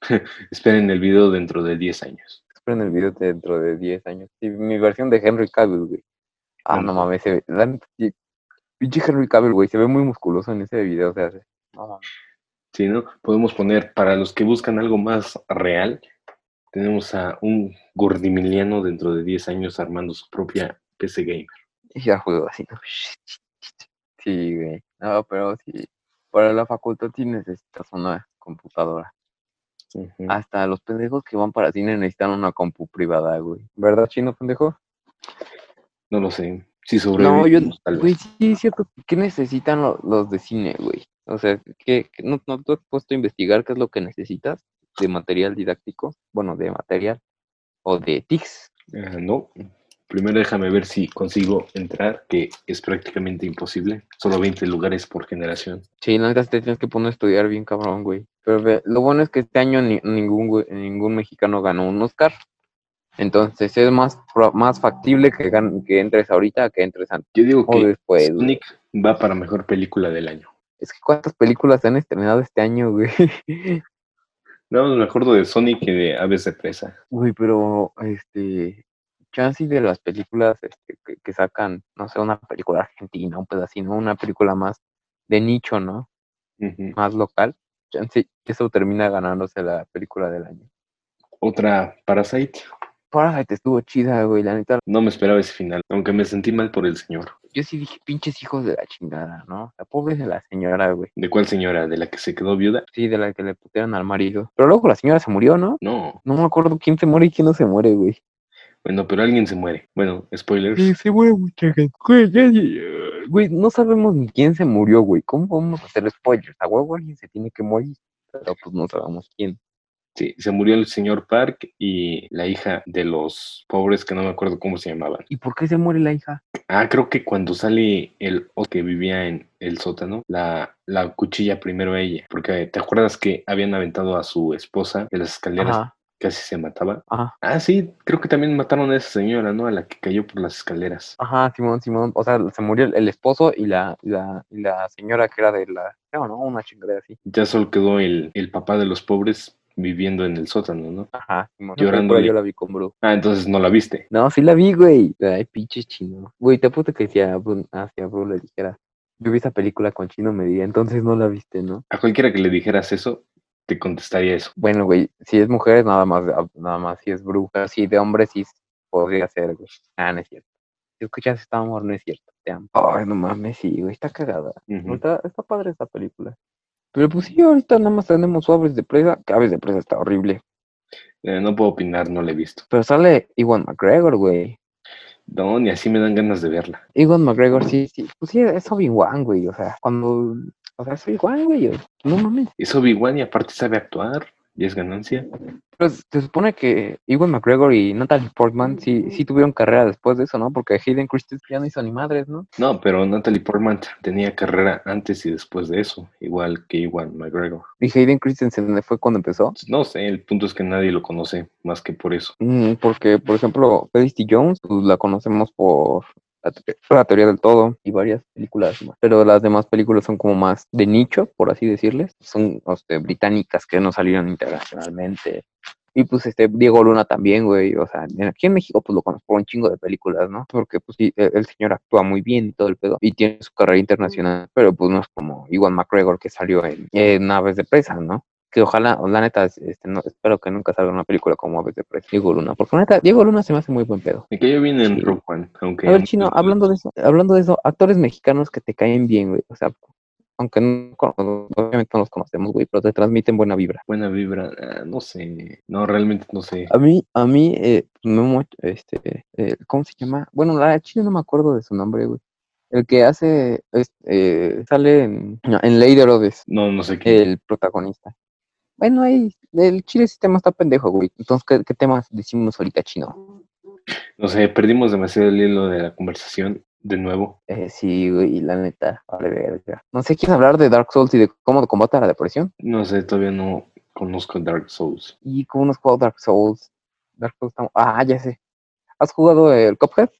Esperen el video dentro de 10 años. Esperen el video dentro de 10 años. Sí, mi versión de Henry Cavill, güey. Ah, no mames, se ve, sí, pinche Henry Cavill, güey, se ve muy musculoso en ese video, o sea, se- no mames. Si no, podemos poner, para los que buscan algo más real, tenemos a un gordimiliano dentro de 10 años armando su propia PC Gamer. Y ya juego así, ¿no? Sí, güey. No, pero sí, para la facultad sí necesitas una computadora. Hasta los pendejos que van para cine necesitan una compu privada, güey. ¿Verdad, chino pendejo? No lo sé. Si No, sobrevivimos, yo, tal güey, sí, es cierto. ¿Qué necesitan lo- los de cine, güey? O sea, ¿qué, qué- no, no te has puesto a investigar qué es lo que necesitas de material didáctico? Bueno, de material. O de TICS. Ah, no. Primero déjame ver si consigo entrar, que es prácticamente imposible. Solo 20 lugares por generación. Sí, la neta te tienes que poner a estudiar bien cabrón, güey. Pero ve, lo bueno es que este año ni- ningún, güey- ningún mexicano ganó un Oscar. Entonces es más, más factible que, gan- que entres ahorita que entres antes Yo digo o que después. güey. Sonic va para mejor película del año. Es que cuántas películas se han estrenado este año, güey. No, me acuerdo de Sonic y de Aves de Presa. Uy, pero este, chance de las películas este, que, que sacan, no sé, una película argentina, un pedacito, una película más de nicho, ¿no? Más local. Chance, eso termina ganándose la película del año. Otra, Parasite. Parasite estuvo chida, güey, la neta. No me esperaba ese final, aunque me sentí mal por el señor. Yo sí dije, pinches hijos de la chingada, ¿no? La pobre de la señora, güey. ¿De cuál señora? ¿De la que se quedó viuda? Sí, de la que le putearon al marido. Pero luego la señora se murió, ¿no? No. No me acuerdo quién se muere y quién no se muere, güey. Bueno, pero alguien se muere. Bueno, spoilers. Sí, se muere mucha gente. Güey, ya- ya- güey, no sabemos ni quién se murió, güey. ¿Cómo vamos a hacer spoilers? A huevo alguien se tiene que morir. Pero pues no sabemos quién. Sí, se murió el señor Park y la hija de los pobres que no me acuerdo cómo se llamaban. ¿Y por qué se muere la hija? Ah, creo que cuando sale el que vivía en el sótano, la, la cuchilla primero a ella. Porque te acuerdas que habían aventado a su esposa de las escaleras, Ajá, casi se mataba. ajá, Ah, sí, creo que también mataron a esa señora, ¿no? A la que cayó por las escaleras. ajá, Simón, Simón. O sea, se murió el, esposo y la, la, y la señora que era de la. No, no, una chingadera así. Ya solo quedó el, el papá de los pobres viviendo en el sótano, ¿no? Ajá. Llorando. Yo la vi con Bru. Ah, entonces no la viste. No, sí la vi, güey. Ay, pinche chino. Güey, te apuesto que si a Bru, ah, si a Bru le dijera, yo vi esa película con chino, me diría, entonces no la viste, ¿no? A cualquiera que le dijeras eso, te contestaría eso. Bueno, güey, si es mujer, nada más, nada más si es Bru. Pero si de hombre, sí podría ser, güey. Ah, no es cierto. Si escuchas esta amor, no es cierto. Te amo. Ay, no mames, sí, güey, está cagada. Está, está padre esta película. Pero pues sí, ahorita nada más tenemos Aves de Presa, que Aves de Presa está horrible. Eh, no puedo opinar, no la he visto. Pero sale Iwan McGregor, güey. No, ni así me dan ganas de verla. Iwan McGregor, sí, sí. Pues sí, es Obi-Wan, güey. O sea, cuando. O sea, es Obi-Wan, güey. No mames. Es Obi-Wan y aparte sabe actuar, y es ganancia. Pero se supone que Iwan McGregor y Natalie Portman sí, sí tuvieron carrera después de eso, ¿no? Porque Hayden Christensen ya no hizo ni madres, ¿no? No, pero Natalie Portman tenía carrera antes y después de eso, igual que Iwan McGregor. Y Hayden Christensen fue cuando empezó. No sé, el punto es que nadie lo conoce más que por eso. Mm, porque, por ejemplo, Felicity Jones, pues la conocemos por la, te- la teoría del todo y varias películas más. Pero las demás películas son como más de nicho, por así decirles. Son este, británicas que no salieron internacionalmente. Y pues este Diego Luna también, güey. O sea, aquí en México pues lo conozco por un chingo de películas, ¿no? Porque pues sí, el, el señor actúa muy bien y todo el pedo. Y tiene su carrera internacional. Pero pues no es como Iwan McGregor que salió en, en Aves de Presa, ¿no? Que ojalá, la neta, este, no, espero que nunca salga una película como Aves de Presa, Diego Luna, porque la neta, Diego Luna se me hace muy buen pedo. Me cayó bien en Sí. One, aunque... A ver, Chino, hablando de eso, hablando de eso, actores mexicanos que te caen bien, güey, o sea, aunque no, obviamente no los conocemos, güey, pero te transmiten buena vibra. Buena vibra, ah, no sé, no, realmente no sé. A mí, a mí, eh, Memo, este, eh, ¿cómo se llama? Bueno, la chile no me acuerdo de su nombre, güey. El que hace, es- eh, sale en, en de Herodes. No, no sé qué. el protagonista. Bueno, ahí, el chile sistema está pendejo, güey. Entonces, ¿qué, qué temas decimos ahorita, chino? No sé, perdimos demasiado el hilo de la conversación de nuevo. Eh, sí, güey, la neta, vale, verga. No sé, ¿quieres hablar de Dark Souls y de cómo combate la depresión? No sé, todavía no conozco Dark Souls. Y cómo nos jugado Dark Souls. Dark Souls está- Ah, ya sé. ¿Has jugado el Cuphead?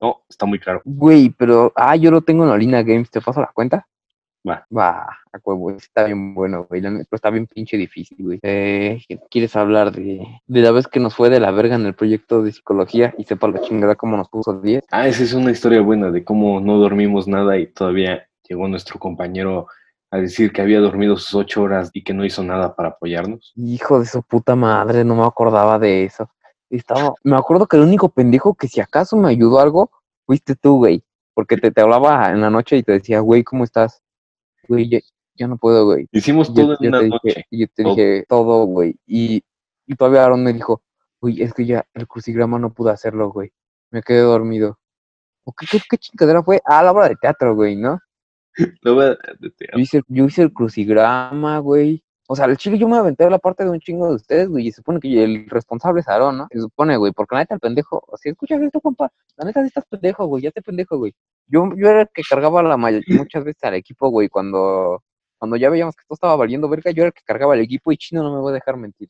No, está muy caro. Güey, pero, ah, yo lo tengo en Olina Games, ¿te paso la cuenta? Va. Va, a huevo, está bien bueno, güey, pero está bien pinche difícil, güey. Eh, ¿quieres hablar de, de la vez que nos fue de la verga en el proyecto de psicología y sepa la chingada cómo nos puso 10? Ah, esa es una historia buena de cómo no dormimos nada y todavía llegó nuestro compañero a decir que había dormido sus ocho horas y que no hizo nada para apoyarnos. Hijo de su puta madre, no me acordaba de eso. Estaba, me acuerdo que el único pendejo que si acaso me ayudó algo, fuiste tú, güey. Porque te, te hablaba en la noche y te decía, güey, ¿cómo estás? Güey, ya, ya no puedo, güey. Hicimos Y yo, todo en yo una noche. dije, y yo te todo. dije todo, güey. Y, y todavía Aaron me dijo, güey, es que ya el crucigrama no pude hacerlo, güey. Me quedé dormido. ¿O qué, qué, qué chingadera fue? Ah, la obra de teatro, güey, ¿no? Lo voy a- Yo hice, yo hice el crucigrama, güey. O sea, el chile yo me aventé la parte de un chingo de ustedes, güey. Y se supone que el responsable es Aarón, ¿no? Se supone, güey, porque la neta el pendejo, si escuchas esto, compa, la neta sí estás pendejo, güey, ya te pendejo, güey. Yo, yo era el que cargaba la muchas veces al equipo, güey, cuando, cuando ya veíamos que todo estaba valiendo verga, yo era el que cargaba el equipo y chino no me voy a dejar mentir.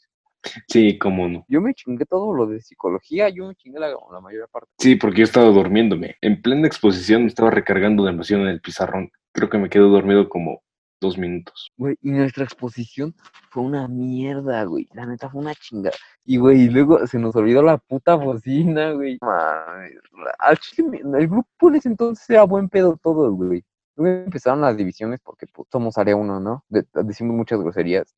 Sí, cómo no. Yo me chingué todo lo de psicología, yo me chingué la, la mayor parte. Sí, porque yo estaba durmiéndome. En plena exposición me estaba recargando demasiado en el pizarrón. Creo que me quedé dormido como dos minutos. Güey, y nuestra exposición fue una mierda, güey. La neta fue una chinga. Y, güey, y luego se nos olvidó la puta bocina, güey. Mames, la- Al chile, el grupo en ese entonces era buen pedo todo, güey. Luego empezaron las divisiones porque pues, somos área uno, ¿no? De- decimos muchas groserías.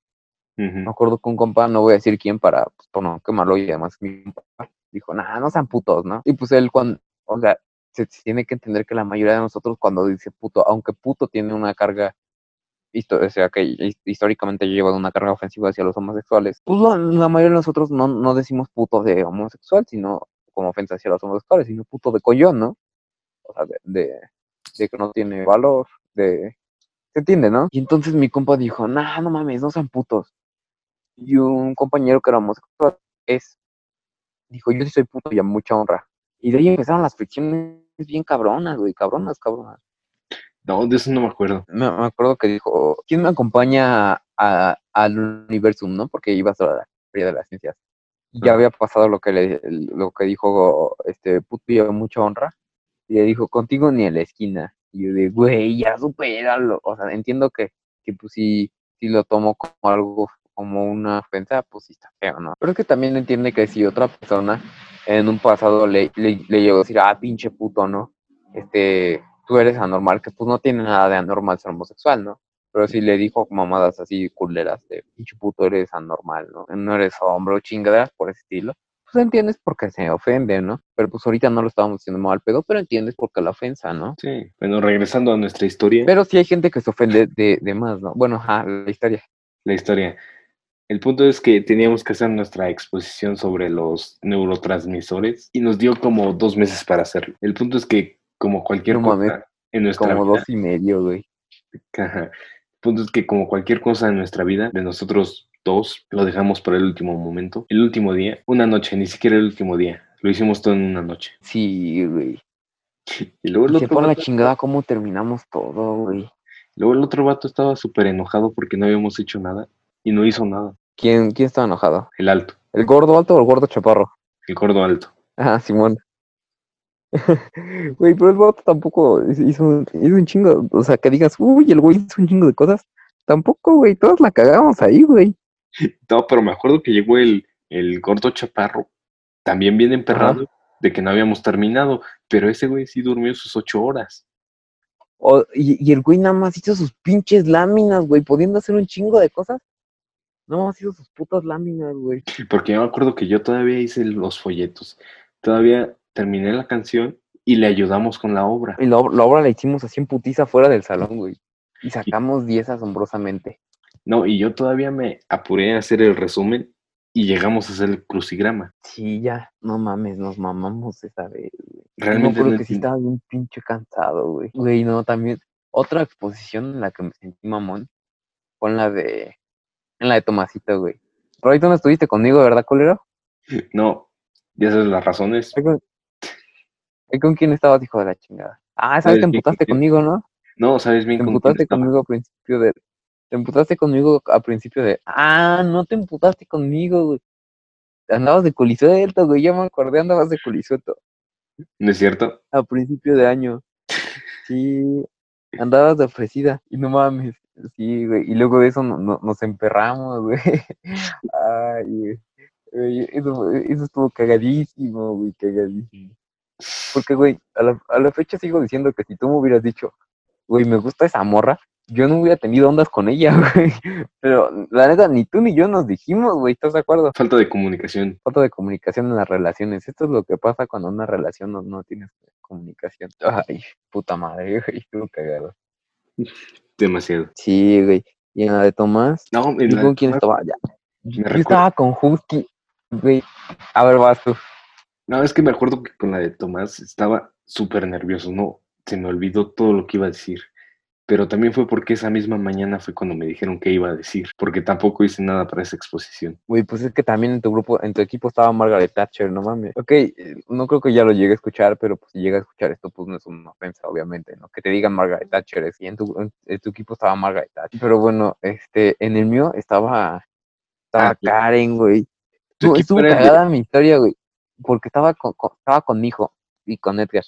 Ujú. Me acuerdo que un compa, no voy a decir quién para, pues, por no quemarlo y además mi compa dijo, nah, no sean putos, ¿no? Y pues él cuando, o sea, se tiene que entender que la mayoría de nosotros cuando dice puto, aunque puto tiene una carga, o sea, que his- históricamente lleva una carga ofensiva hacia los homosexuales, pues la, mayoría de nosotros no, no decimos puto de homosexual, sino como ofensa hacia los homosexuales, sino puto de collón, ¿no? O sea, de, de, de que no tiene valor, de... ¿Se entiende, no? Y entonces mi compa dijo, nah, no mames, no sean putos y un compañero que era homosexual es, dijo, yo sí soy puto y a mucha honra. Y de ahí empezaron las fricciones bien cabronas, güey, cabronas, cabronas. No, de eso no me acuerdo. Me, me acuerdo que dijo, ¿quién me acompaña a- al universum, no? Porque iba a ser a la feria de las ciencias. Y ya había pasado lo que le, lo que dijo este a mucha honra. Y le dijo, contigo ni en la esquina. Y yo de, güey, ya supéralo. O sea, entiendo que, que pues sí, sí lo tomo como algo, como una ofensa, pues sí está feo, ¿no? Pero es que también entiende que si otra persona en un pasado le, le, le llegó a decir, ah, pinche puto, ¿no? Este, tú eres anormal, que pues no tiene nada de anormal ser homosexual, ¿no? Pero si le dijo mamadas así culeras de pinche puto eres anormal, ¿no? No eres hombre o chingaderas por ese estilo. Pues entiendes porque se ofende, ¿no? Pero pues ahorita no lo estábamos diciendo mal pedo, pero entiendes por qué la ofensa, ¿no? Sí. Bueno, regresando a nuestra historia, Pero sí hay gente que se ofende de, de más, ¿no? Bueno, ajá, la historia. la historia. El punto es que teníamos que hacer nuestra exposición sobre los neurotransmisores y nos dio como dos meses para hacerlo. El punto es que, como cualquier No cosa mames, en nuestra Como vida, dos y medio, güey. Ajá. El punto es que como cualquier cosa en nuestra vida, de nosotros dos, lo dejamos para el último momento. El último día, una noche, ni siquiera el último día. Lo hicimos todo en una noche. Sí, güey. Y luego el Y se otro pone la chingada cómo terminamos todo, güey. luego el otro vato estaba súper enojado porque no habíamos hecho nada y no hizo nada. ¿Quién, ¿Quién estaba enojado? El alto, ¿El gordo alto o el gordo chaparro? el gordo alto. Ah, Simón. Güey, pero el vato tampoco hizo, hizo un chingo. O sea, que digas, uy, el güey hizo un chingo de cosas. Tampoco, güey, todos la cagamos ahí, güey. No, pero me acuerdo que llegó el, el gordo chaparro, también bien emperrado, de que no habíamos terminado, pero ese güey sí durmió sus ocho horas. O- y, y el güey nada más hizo sus pinches láminas, güey, pudiendo hacer un chingo de cosas. Nada más hizo sus putas láminas, güey. Porque yo me acuerdo que yo todavía hice los folletos. Todavía terminé la canción y le ayudamos con la obra. Y la, ob- la obra la hicimos así en putiza fuera del salón, güey. Y sacamos 10 asombrosamente. No, y yo todavía me apuré a hacer el resumen y llegamos a hacer el crucigrama. Sí, ya, no mames, nos mamamos esa vez, güey. Yo me Realmente acuerdo no que sí estaba bien pinche cansado, güey. Güey, no, también. Otra exposición en la que me sentí mamón fue en la de. En la de Tomasito, güey. Pero ahí tú no estuviste conmigo, ¿verdad, culero? No, ya sabes las razones. Con, quién estabas, hijo de la chingada. Ah, esa ¿Sabes vez te emputaste conmigo, ¿no? No, sabes bien Te emputaste conmigo a principio de. Te emputaste conmigo a principio de. Ah, no te emputaste conmigo, güey. Andabas de culisuelto, güey. Ya me acordé, andabas de culisuelto. ¿No es cierto? a principio de año. Sí, andabas de ofrecida y no mames. Sí, güey. Y luego de eso no- no- nos emperramos, güey. Ay, güey. Eso, eso estuvo cagadísimo, güey, cagadísimo. Porque, güey, a la, a la fecha sigo diciendo que si tú me hubieras dicho, güey, me gusta esa morra, yo no hubiera tenido ondas con ella, güey. Pero la neta, ni tú ni yo nos dijimos, güey, ¿estás de acuerdo? Falta de comunicación. falta de comunicación en las relaciones. Esto es lo que pasa cuando una relación no, no tienes comunicación. Ay, puta madre, güey, estuvo cagado. Demasiado. Sí, güey. Y en la de Tomás, No, en ¿y la- con quién estaba? Ya. Yo recuerdo- estaba con Husky, güey. A ver, vas tú. No, es que me acuerdo que con la de Tomás estaba súper nervioso, no, se me olvidó todo lo que iba a decir. Pero también fue porque esa misma mañana fue cuando me dijeron qué iba a decir, porque tampoco hice nada para esa exposición. Güey, pues es que también en tu grupo, en tu equipo estaba Margaret Thatcher, no mames. Ok, no creo que ya lo llegue a escuchar, pero pues si llega a escuchar esto, pues no es una ofensa, obviamente, ¿no? Que te digan Margaret Thatcher, es- y en tu, en, en tu equipo estaba Margaret Thatcher. Pero bueno, este, en el mío estaba, estaba Ah. Karen, güey. Tu Estuvo, cagada mi historia, güey, porque estaba con, con- estaba con mi hijo y con Edgar.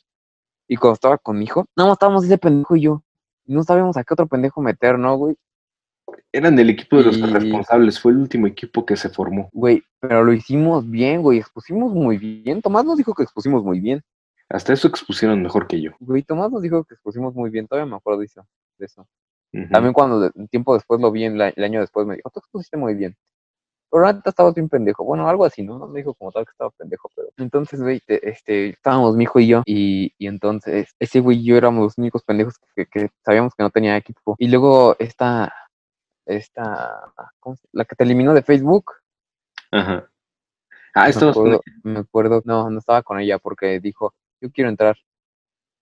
Y cuando estaba con mi hijo, no, estábamos ese pendejo y yo. No sabíamos a qué otro pendejo meter, ¿no, güey? Eran del equipo de los Y- responsables, fue el último equipo que se formó. Güey, pero lo hicimos bien, güey, expusimos muy bien. Tomás nos dijo que expusimos muy bien. Hasta eso expusieron mejor que yo. Güey, Tomás nos dijo que expusimos muy bien, todavía me acuerdo de eso. De eso. También cuando de- un tiempo después lo vi, en la- el año después me dijo, tú expusiste muy bien. Pero neta estabas bien pendejo. Bueno, algo así, ¿no? No me dijo como tal que estaba pendejo, pero. Entonces, güey, te- este, estábamos mi hijo y yo, y, y entonces ese güey y yo éramos los únicos pendejos que, que sabíamos que no tenía equipo. Y luego esta, esta, ¿cómo se- la que te eliminó de Facebook, Ajá. Ah, me estabas con acuerdo, me acuerdo, no, no estaba con ella porque dijo, yo quiero entrar.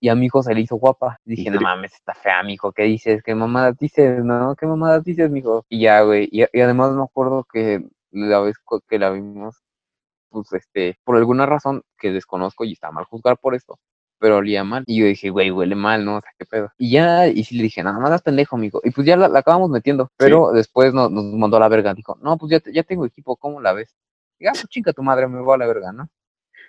Y a mi hijo se le hizo guapa. Dije, ¿En no mames, está fea, mijo, ¿qué dices? ¿Qué mamadas dices, no? ¿Qué mamadas dices, mijo? Y ya, güey, y, y además me acuerdo que la vez que la vimos, pues, este, por alguna razón que desconozco y está mal juzgar por esto, pero olía mal. Y yo dije, güey, huele mal, ¿no? O sea, qué pedo. Y ya, y sí le dije, nada más das pendejo, mijo. Y pues ya la, la acabamos metiendo, pero después nos, nos mandó a la verga. Dijo, no, pues ya, ya tengo equipo, ¿cómo la ves? Y ah, pues chinga tu madre, me voy a la verga, ¿no?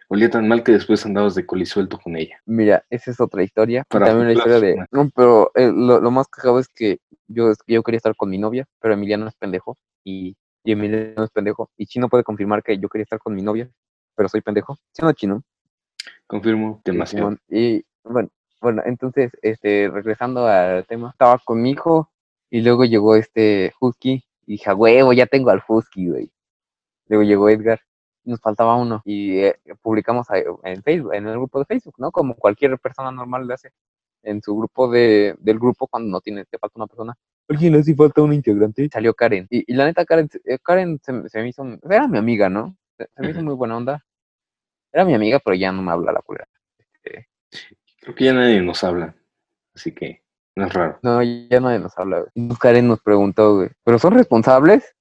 Olía tan mal que después andabas de colisuelto con ella. Mira, esa es otra historia. Para también la historia de. No, pero eh, lo, lo más cagado es que yo, yo quería estar con mi novia, pero Emiliano es pendejo. Y, y Emiliano es pendejo. Y Chino puede confirmar que yo quería estar con mi novia, pero soy pendejo. ¿Sí o no, Chino? Confirmo, demasiado. Y bueno, bueno, entonces, este, regresando al tema, estaba con mi hijo y luego llegó este Husky y dije, "A huevo, ya tengo al Husky, güey. Luego llegó Edgar, nos faltaba uno y eh, publicamos en Facebook, en el grupo de Facebook, ¿no? Como cualquier persona normal le hace en su grupo de, del grupo cuando no tiene, te falta una persona. Alguien le hace falta un integrante. Salió Karen. Y, y la neta, Karen, se- eh, Karen se, me- se me hizo, era mi amiga, ¿no? Se, se me hizo muy buena onda. Era mi amiga, pero ya no me habla la culera. Este, Creo que ya nadie nos habla. Así que no es raro. No, ya nadie nos habla, güey. Karen nos preguntó, güey, ¿pero son responsables?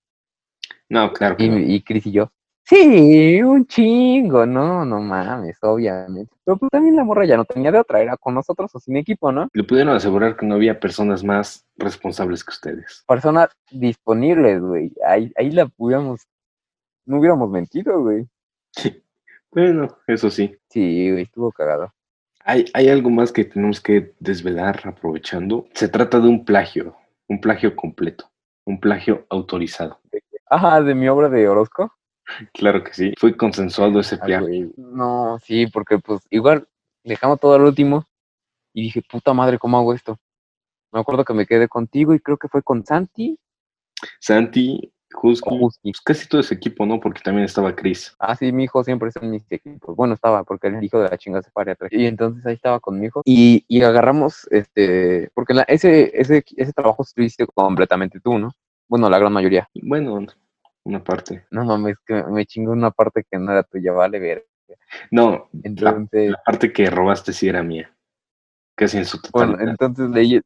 No, claro que Y, no. y Chris y yo, sí, un chingo, no, no mames, obviamente. Pero pues también la morra ya no tenía de otra, era con nosotros o sin equipo, ¿no? Le pudieron asegurar que no había personas más responsables que ustedes. Personas disponibles, güey. Ahí, ahí la pudiéramos, no hubiéramos mentido, güey. Bueno, eso sí. Sí, güey, estuvo cagado. Hay, hay algo más que tenemos que desvelar aprovechando. Se trata de un plagio, un plagio completo, un plagio autorizado. Ajá, de mi obra de Orozco. Claro que sí. Fue consensuado ese Ay, güey. No, sí, porque pues igual dejamos todo al último y dije, puta madre, ¿cómo hago esto? Me acuerdo que me quedé contigo y creo que fue con Santi Santi, Husky, pues casi todo ese equipo, ¿no? Porque también estaba Chris. Ah, sí, mi hijo siempre está en mis equipos. Bueno, estaba, porque el hijo de la chinga se pare atrás. Y entonces ahí estaba con mi hijo. Y, y agarramos, este, porque la- ese, ese, ese trabajo hiciste completamente tú, ¿no? Bueno, la gran mayoría. Bueno, una parte. No mames, que me chingó una parte que no era tuya, vale ver. No, la, Entonces, la parte que robaste sí era mía. Casi en su bueno, totalidad. entonces leí,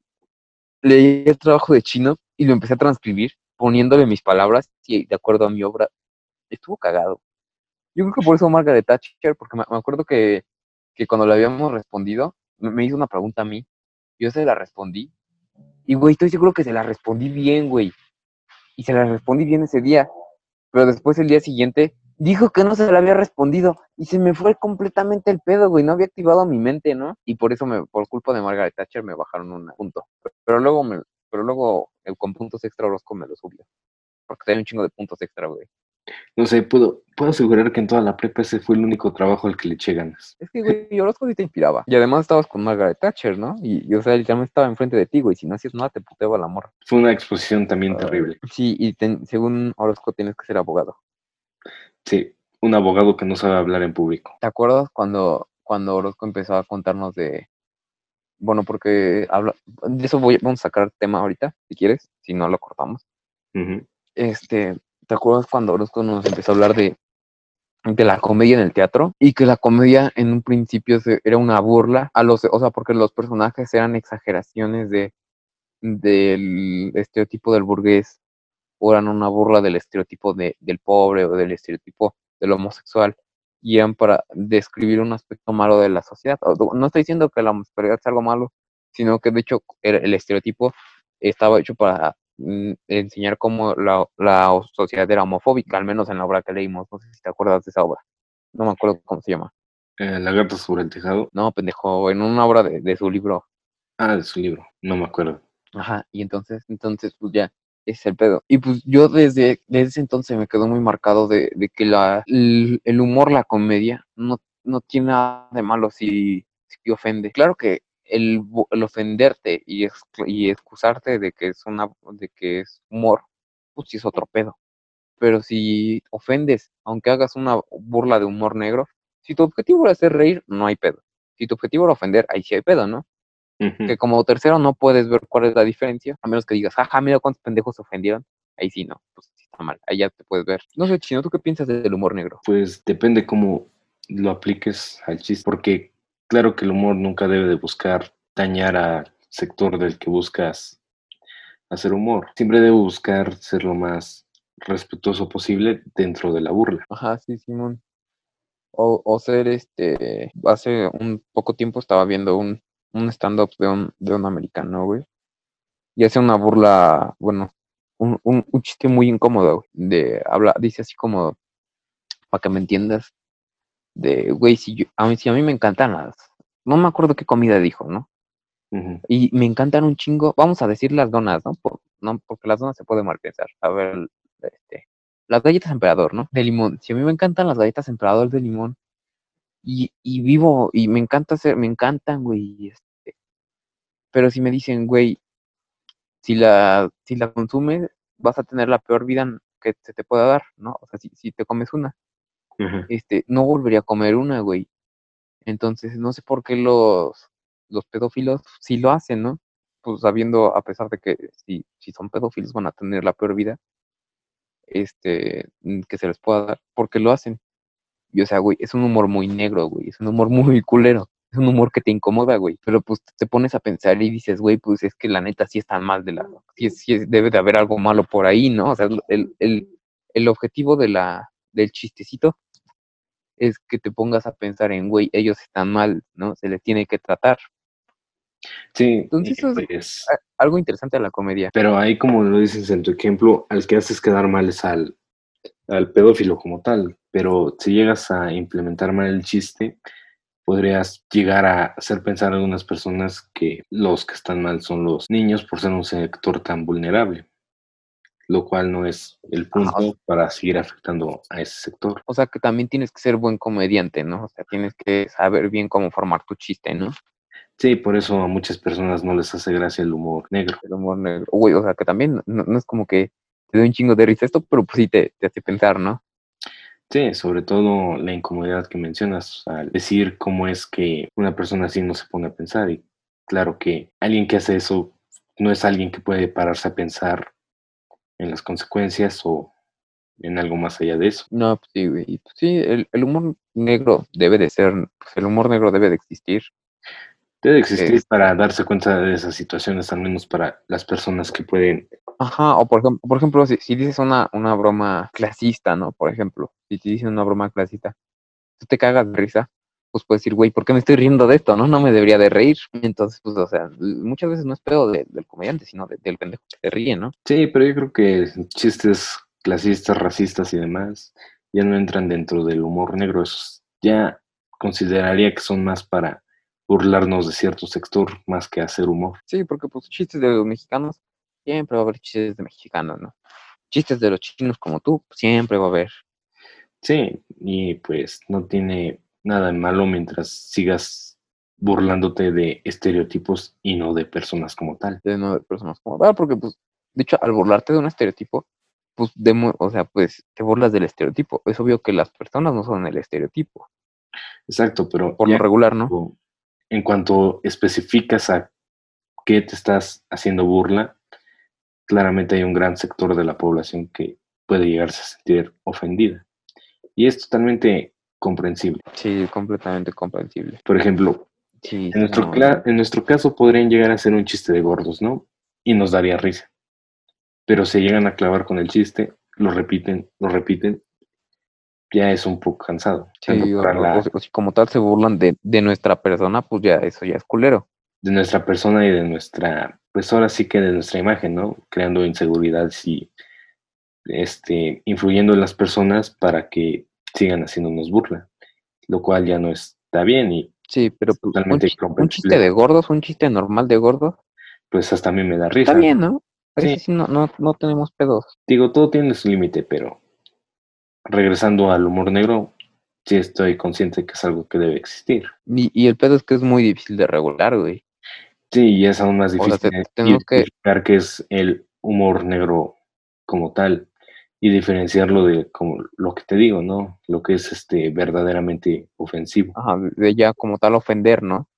leí el trabajo de chino y lo empecé a transcribir, poniéndole mis palabras y de acuerdo a mi obra. Estuvo cagado. Yo creo que por eso Margaret Thatcher, porque me, me acuerdo que, que cuando le habíamos respondido, me, me hizo una pregunta a mí, yo se la respondí, y güey, estoy seguro que se la respondí bien, güey, y se la respondí bien ese día, pero después el día siguiente dijo que no se la había respondido, y se me fue completamente el pedo, güey, no había activado mi mente, ¿no? Y por eso, me, por culpa de Margaret Thatcher, me bajaron un punto, pero luego, me, pero luego el con puntos extra Orozco me lo subió, porque tenía un chingo de puntos extra, güey. No sé, puedo, puedo asegurar que en toda la prepa ese fue el único trabajo al que le eché ganas. Es que, güey, Orozco sí te inspiraba. Y además estabas con Margaret Thatcher, ¿no? Y, y, o sea, literalmente estaba enfrente de ti, güey. Si no hacías nada, te puteaba la morra. Fue una exposición también Ah, terrible. Sí, y ten- según Orozco tienes que ser abogado. Sí, un abogado que no sabe hablar en público. ¿Te acuerdas cuando, cuando Orozco empezó a contarnos de... Bueno, porque habla... De eso voy, vamos a sacar tema ahorita, si quieres, si no lo cortamos. Este, ¿te acuerdas cuando Orozco nos empezó a hablar de, de la comedia en el teatro? Y que la comedia en un principio se- era una burla a los, o sea, porque los personajes eran exageraciones de del estereotipo del burgués, o eran una burla del estereotipo de, del pobre o del estereotipo del homosexual, y eran para describir un aspecto malo de la sociedad. No estoy diciendo que la homosexualidad sea algo malo, sino que de hecho el estereotipo estaba hecho para enseñar cómo la, la sociedad era homofóbica, al menos en la obra que leímos. No sé si te acuerdas de esa obra. No me acuerdo cómo se llama. Eh, Lagarto sobre el tejado. No, pendejo, en una obra de, de su libro. Ah, de su libro, no me acuerdo. Ajá, y entonces, entonces, pues ya, es el pedo. Y pues yo desde, desde ese entonces me quedó muy marcado de, de que la, el, el humor, la comedia, no, no tiene nada de malo si, si ofende. Claro que el, ofenderte y, ex- y excusarte de que es una, de que es humor, pues sí es otro pedo. Pero si ofendes, aunque hagas una burla de humor negro, si tu objetivo era hacer reír, no hay pedo. Si tu objetivo era ofender, ahí sí hay pedo, ¿no? Que como tercero no puedes ver cuál es la diferencia, a menos que digas, jaja, mira cuántos pendejos se ofendieron. Ahí sí, no, pues sí está mal, ahí ya te puedes ver. No sé, Chino, ¿tú qué piensas del humor negro? Pues depende cómo lo apliques al chiste, porque claro que el humor nunca debe de buscar dañar al sector del que buscas hacer humor. Siempre debe buscar ser lo más respetuoso posible dentro de la burla. Ajá, sí, Simón. O, o ser este, hace un poco tiempo estaba viendo un, un stand-up de un, de un americano, güey, y hace una burla, bueno, un, un, un chiste muy incómodo, güey, de, habla, dice así como, para que me entiendas, de, güey, si yo, a mí, si a mí me encantan las, no me acuerdo qué comida dijo, ¿no? Y me encantan un chingo, vamos a decir las donas, ¿no? Por- no porque las donas se puede mal pensar. A ver, este, las galletas emperador, ¿no? De limón. Si a mí me encantan las galletas emperador de limón y, y vivo y me encanta hacer, me encantan, güey. Este, pero si me dicen, güey, si la, si la consumes, vas a tener la peor vida que se te pueda dar, ¿no? O sea, si, si te comes una, Este, no volvería a comer una, güey. Entonces, no sé por qué los, los pedófilos sí lo hacen, ¿no? Pues sabiendo, a pesar de que si, si son pedófilos van a tener la peor vida, este, mm, que se les pueda dar, porque lo hacen. Y o sea, güey, es un humor muy negro, güey, es un humor muy culero, es un humor que te incomoda, güey, pero pues te pones a pensar y dices, güey, pues es que la neta sí está mal de la, sí, sí debe de haber algo malo por ahí, ¿no? O sea, el, el, el objetivo de la, del chistecito es que te pongas a pensar en, güey, ellos están mal, ¿no? Se les tiene que tratar. Sí, Entonces, eso es pues, a- algo interesante de la comedia. pero ahí como lo dices en tu ejemplo, al que haces quedar mal es al, al pedófilo como tal, pero si llegas a implementar mal el chiste, podrías llegar a hacer pensar a algunas personas que los que están mal son los niños por ser un sector tan vulnerable, lo cual no es el punto para seguir afectando a ese sector. O sea, que también tienes que ser buen comediante, ¿no? O sea, tienes que saber bien cómo formar tu chiste, ¿no? Sí, por eso a muchas personas no les hace gracia el humor negro. El humor negro. Güey, o sea, que también no, no es como que te dé un chingo de risa esto, pero pues sí te, te hace pensar, ¿no? Sí, sobre todo la incomodidad que mencionas al decir cómo es que una persona así no se pone a pensar. Y claro que alguien que hace eso no es alguien que puede pararse a pensar en las consecuencias o en algo más allá de eso. No, pues sí, güey. pues, sí, el, el humor negro debe de ser, pues el humor negro debe de existir. Debe existir Eh, para darse cuenta de esas situaciones, al menos para las personas que pueden. Ajá, o por ejemplo, por ejemplo si, si dices una, una broma clasista, ¿no? Por ejemplo, si te dicen una broma clasista, tú te cagas de risa, pues puedes decir, güey, ¿por qué me estoy riendo de esto, no? No me debería de reír. Entonces, pues, o sea, muchas veces no es pedo de- del comediante, sino de- del pendejo que se ríe, ¿no? Sí, pero yo creo que chistes clasistas, racistas y demás ya no entran dentro del humor negro. Esos ya consideraría que son más para burlarnos de cierto sector más que hacer humor. Sí, porque pues chistes de los mexicanos, siempre va a haber chistes de mexicanos, ¿no? Chistes de los chinos como tú, siempre va a haber. Sí, y pues no tiene nada de malo mientras sigas burlándote de estereotipos y no de personas como tal. de no de personas como tal, porque pues, de hecho, al burlarte de un estereotipo, pues, demo- o sea, pues, te burlas del estereotipo. Es obvio que las personas no son el estereotipo, Exacto, pero por lo regular, ¿no? en cuanto especificas a qué te estás haciendo burla, claramente hay un gran sector de la población que puede llegarse a sentir ofendida. Y es totalmente comprensible. Sí, completamente comprensible. Por ejemplo, Sí, en nuestro, no, en nuestro caso podrían llegar a ser un chiste de gordos, ¿no? Y nos daría risa. Pero se llegan a clavar con el chiste, lo repiten, lo repiten, ya es un poco cansado. Sí, o, para la- o- o si como tal se burlan de, de nuestra persona, pues ya eso ya es culero. de nuestra persona y de nuestra, pues ahora sí que de nuestra imagen, ¿no? Creando inseguridades y este, influyendo en las personas para que sigan haciéndonos burla, lo cual ya no está bien y Sí, pero pues, un, Totalmente un comprensible. chiste de gordos, un chiste normal de gordos, Pues hasta a mí me da risa. está bien, ¿no? Sí. sí no, no, no tenemos pedos. Digo, todo tiene su límite, pero regresando al humor negro, sí estoy consciente que es algo que debe existir. Y, y el pedo es que es muy difícil de regular, güey. Sí, y es aún más O sea, difícil te- tenemos que- qué es el humor negro como tal y diferenciarlo de como lo que te digo, ¿no? Lo que es este verdaderamente ofensivo. Ajá, de ya como tal ofender, ¿no?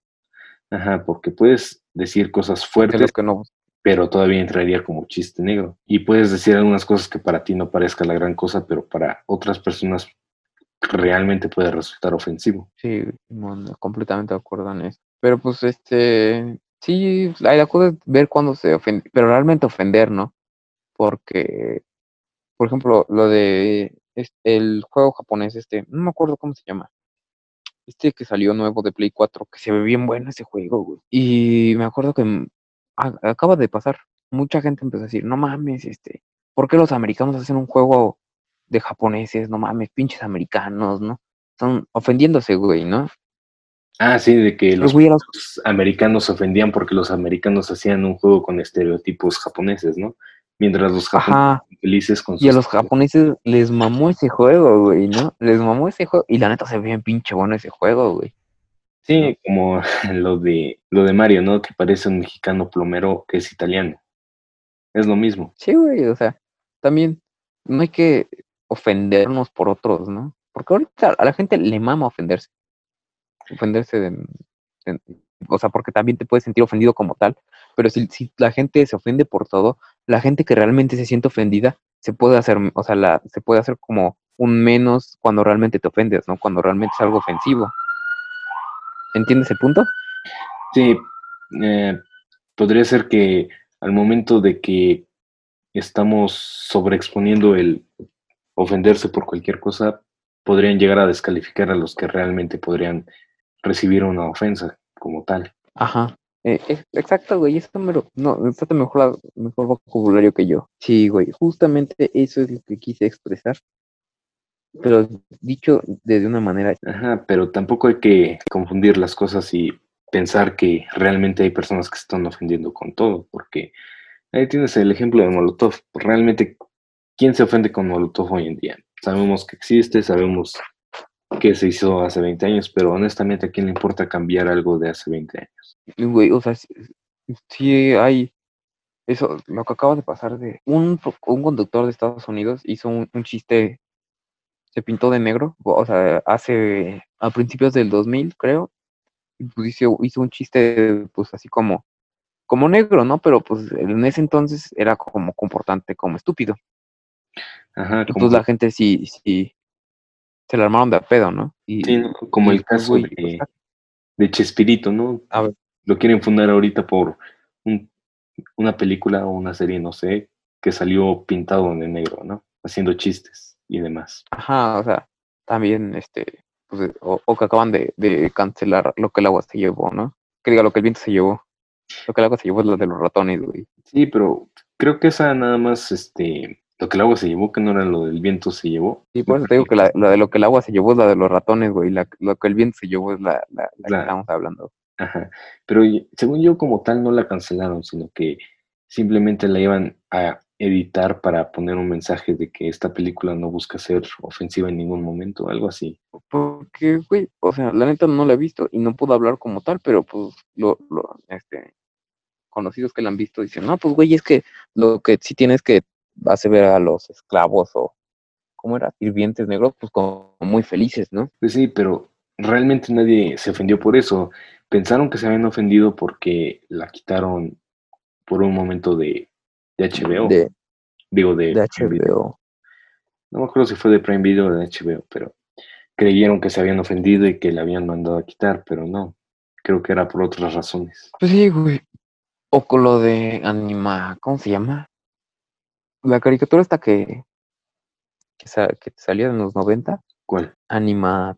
Ajá, porque puedes decir cosas fuertes, que no. pero todavía entraría como chiste negro. Y puedes decir algunas cosas que para ti no parezca la gran cosa, pero para otras personas realmente puede resultar ofensivo. Sí, completamente de acuerdo en eso. Pero pues este, sí, la cosa es ver cuándo se ofende, pero realmente ofender, ¿no? Porque, por ejemplo, lo de el juego japonés, este, no me acuerdo cómo se llama. Este que salió nuevo de Play 4, que se ve bien bueno ese juego, güey. Y me acuerdo que mm, a- acaba de pasar. Mucha gente empezó a decir, no mames, este, ¿por qué los americanos hacen un juego de japoneses? No mames, pinches americanos, ¿no? Están ofendiéndose, güey, ¿no? Ah, sí, de que Pero, los los- americanos se ofendían porque los americanos hacían un juego con estereotipos japoneses, ¿no? Mientras los japoneses felices con y a sus- los japoneses les mamó ese juego, güey, ¿no? Les mamó ese juego. Y la neta se ve bien pinche bueno ese juego, güey. Sí, como lo de lo de Mario, ¿no? Que parece un mexicano plomero que es italiano. Es lo mismo. Sí, güey, o sea, también no hay que ofendernos por otros, ¿no? Porque ahorita a la gente le mama ofenderse. Ofenderse de, de- o sea, porque también te puedes sentir ofendido como tal, pero si, si la gente se ofende por todo, la gente que realmente se siente ofendida se puede hacer, o sea, la, se puede hacer como un menos cuando realmente te ofendes, ¿no? Cuando realmente es algo ofensivo. ¿Entiendes el punto? Sí, eh, podría ser que al momento de que estamos sobreexponiendo el ofenderse por cualquier cosa, podrían llegar a descalificar a los que realmente podrían recibir una ofensa como tal. Ajá. Eh, exacto, güey, eso me lo, no, mejor, la- mejor vocabulario que yo. Sí, güey, justamente eso es lo que quise expresar. Pero dicho de una manera, Ajá, pero tampoco hay que confundir las cosas y pensar que realmente hay personas que se están ofendiendo con todo, porque ahí tienes el ejemplo de Molotov. Realmente, ¿quién se ofende con Molotov hoy en día? Sabemos que existe, sabemos que se hizo hace 20 años, pero honestamente, ¿a quién le importa cambiar algo de hace 20 años? Güey, o sea, sí, sí hay eso, lo que acaba de pasar de un, un conductor de Estados Unidos hizo un, un chiste, se pintó de negro, o sea, hace a principios del 2000, creo, y pues hizo, hizo un chiste, pues así como, como negro, ¿no? Pero pues en ese entonces era como comportante, como estúpido. Ajá, Y pues la gente sí, sí, se la armaron de a pedo, ¿no? Y, sí, como y, el pues, caso güey, de, de Chespirito, ¿no? a ver, Lo quieren fundar ahorita por un- una película o una serie, no sé, que salió pintado de negro, ¿no? Haciendo chistes y demás. ajá, o sea, también, este, pues, o, o que acaban de, de cancelar lo que el agua se llevó, ¿no? Que diga lo que el viento se llevó. Lo que el agua se llevó es lo de los ratones, güey. Sí, pero creo que esa nada más, este, lo que el agua se llevó, que no era lo del viento se llevó. Y por eso te digo que la, la de lo que el agua se llevó es la de los ratones, güey. La, lo que el viento se llevó es la, la, la La- que estamos hablando. Ajá. Pero según yo, como tal, no la cancelaron, sino que simplemente la iban a editar para poner un mensaje de que esta película no busca ser ofensiva en ningún momento, algo así. Porque, güey, o sea, la neta no la he visto y no puedo hablar como tal, pero pues lo, lo, este, conocidos que la han visto dicen, no, pues güey, es que lo que sí tienes que hacer ver a los esclavos o, ¿cómo era? Sirvientes negros, pues como muy felices, ¿no? Pues sí, pero realmente nadie se ofendió por eso. Pensaron que se habían ofendido porque la quitaron por un momento de, de HBO. De, Digo, de, de Video. HBO. No me acuerdo si fue de Prime Video o de HBO, pero creyeron que se habían ofendido y que la habían mandado a quitar, pero no. Creo que era por otras razones. Pues sí, güey. O con lo de anima, ¿cómo se llama? La caricatura esta que, que, sa- que salió en los 90, ¿Cuál? anima,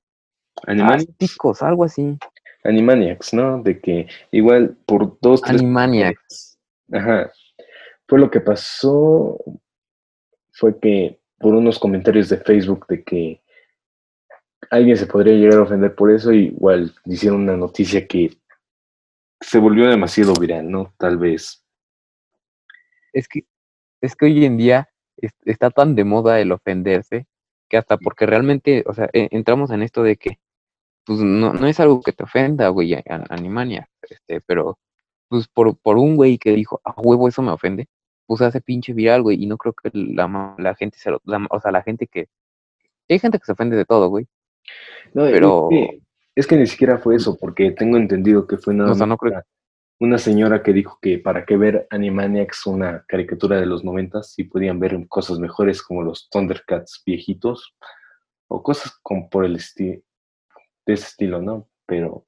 Animaniacs. Algo así. Animaniacs, ¿no? De que igual por dos, tres Animaniacs. Ajá. Fue lo que pasó, fue que por unos comentarios de Facebook de que alguien se podría llegar a ofender por eso, igual hicieron una noticia que se volvió demasiado viral, ¿no? Tal vez. Es que, es que hoy en día es- está tan de moda el ofenderse que hasta porque realmente, o sea, e- entramos en esto de que, pues no, no es algo que te ofenda, güey, a, a Animania, este, pero pues por, por un güey que dijo, a huevo, eso me ofende, pues hace pinche viral, güey, y no creo que la, la gente se lo, la- o sea, la gente que, hay gente que se ofende de todo, güey, No, pero, es, que, es que ni siquiera fue eso, porque tengo entendido que fue nada o sea, no creo, una, una señora que dijo que para qué ver Animaniacs, una caricatura de los noventas, si podían ver cosas mejores como los Thundercats viejitos o cosas como por el estilo de ese estilo, ¿no? Pero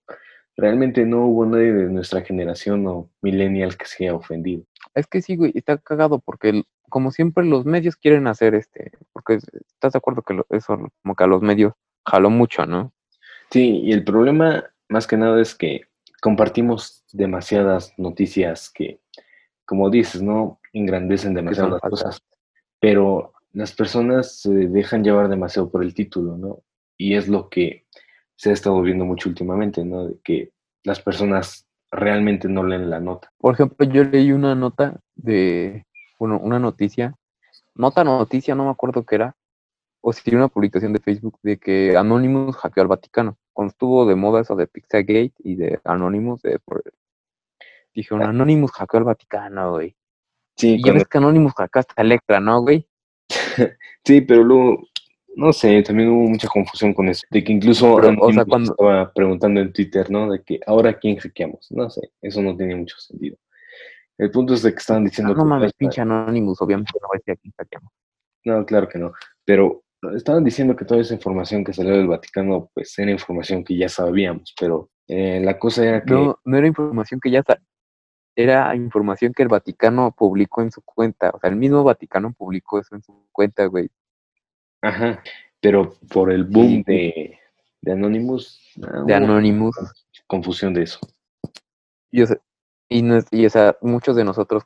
realmente no hubo nadie de nuestra generación o millennial que se haya ofendido. es que sí, güey, está cagado porque como siempre los medios quieren hacer este, porque es- estás de acuerdo que eso como que a los medios jaló mucho, ¿no? Sí, y el problema más que nada es que compartimos demasiadas noticias que, como dices, ¿no? Engrandecen demasiado las cosas, pero las personas se dejan llevar demasiado por el título, ¿no? Y es lo que se ha estado viendo mucho últimamente, ¿no? De que las personas realmente no leen la nota. Por ejemplo, yo leí una nota de, bueno, una noticia, nota noticia, no me acuerdo qué era, o si una publicación de Facebook de que Anonymous hackeó al Vaticano. Cuando estuvo de moda eso de Pizzagate y de Anonymous, de, por- dijeron. Anonymous hackeó al Vaticano, güey. Sí, Y ya ves que Anonymous hackeó hasta Electra, ¿no, güey? sí, pero luego, no sé, también hubo mucha confusión con eso, de que incluso Pero, o sea, cuando- estaba preguntando en Twitter, ¿no? De que ahora quién hackeamos, no sé, eso no tiene mucho sentido. El punto es de que estaban diciendo Ah, no que mames, pinche Anonymous, obviamente no decía quién hackeamos. No, claro que no. Pero estaban diciendo que toda esa información que salió del Vaticano, pues era información que ya sabíamos, pero eh, la cosa era que, No, no era información que ya sa- era información que el Vaticano publicó en su cuenta. O sea, el mismo Vaticano publicó eso en su cuenta, güey. Ajá, pero por el boom Sí. de, de Anonymous, ah, De Anonymous. confusión de eso. Y, o sea, y, no y, o sea, muchos de nosotros,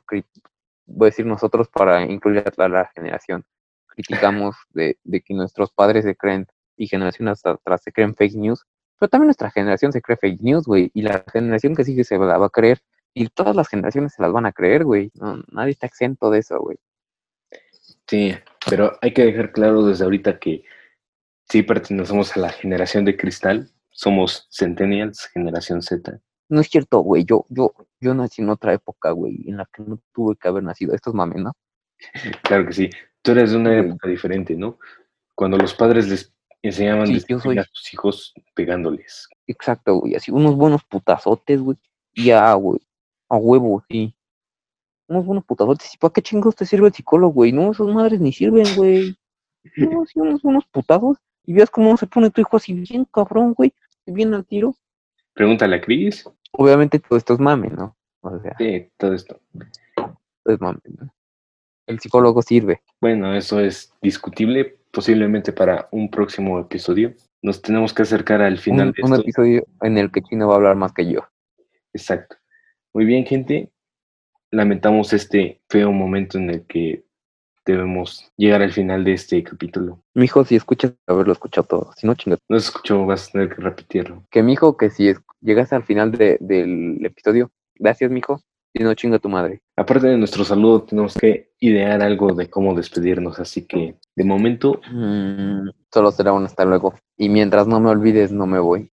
voy a decir nosotros para incluir a la, la generación, criticamos de, de que nuestros padres se creen y generaciones hasta atrás se creen fake news, pero también nuestra generación se cree fake news, güey, y la generación que sigue se la va a creer, y todas las generaciones se las van a creer, güey. No, nadie está exento de eso, güey. Sí, pero hay que dejar claro desde ahorita que sí pertenecemos a la generación de cristal, somos centennials, generación Z. No es cierto, güey. Yo, yo, yo nací en otra época, güey, en la que no tuve que haber nacido. Esto es mame, ¿no? Claro que sí. Tú eres de una época diferente, ¿no? Cuando los padres les enseñaban Sí, yo disciplina soy- a sus hijos pegándoles. Exacto, güey. Así, unos buenos putazotes, güey. Y Ya, güey. A huevo, sí. Unos buenos putazotes. ¿Y para qué chingos te sirve el psicólogo, güey? No, esas madres ni sirven, güey. No, sí, unos buenos putazos. Y veas cómo se pone tu hijo así bien cabrón, güey. Bien al tiro. Pregúntale a Cris. Obviamente todo esto es mame, ¿no? O sea, Sí, todo esto. es mame, ¿no? El psicólogo sirve. Bueno, eso es discutible, posiblemente para un próximo episodio. Nos tenemos que acercar al final Un, de un esto. episodio en el que Chino va a hablar más que yo. Exacto. Muy bien, gente. Lamentamos este feo momento en el que debemos llegar al final de este capítulo. Mijo, si escuchas, haberlo escuchado todo. Si no, chinga. No se escuchó, vas a tener que repetirlo. Que mijo, que si es- llegaste al final de- del episodio, gracias, mijo. Si no, chinga tu madre. Aparte de nuestro saludo, tenemos que idear algo de cómo despedirnos, así que de momento, Mm, solo será un hasta luego. Y mientras no me olvides, no me voy.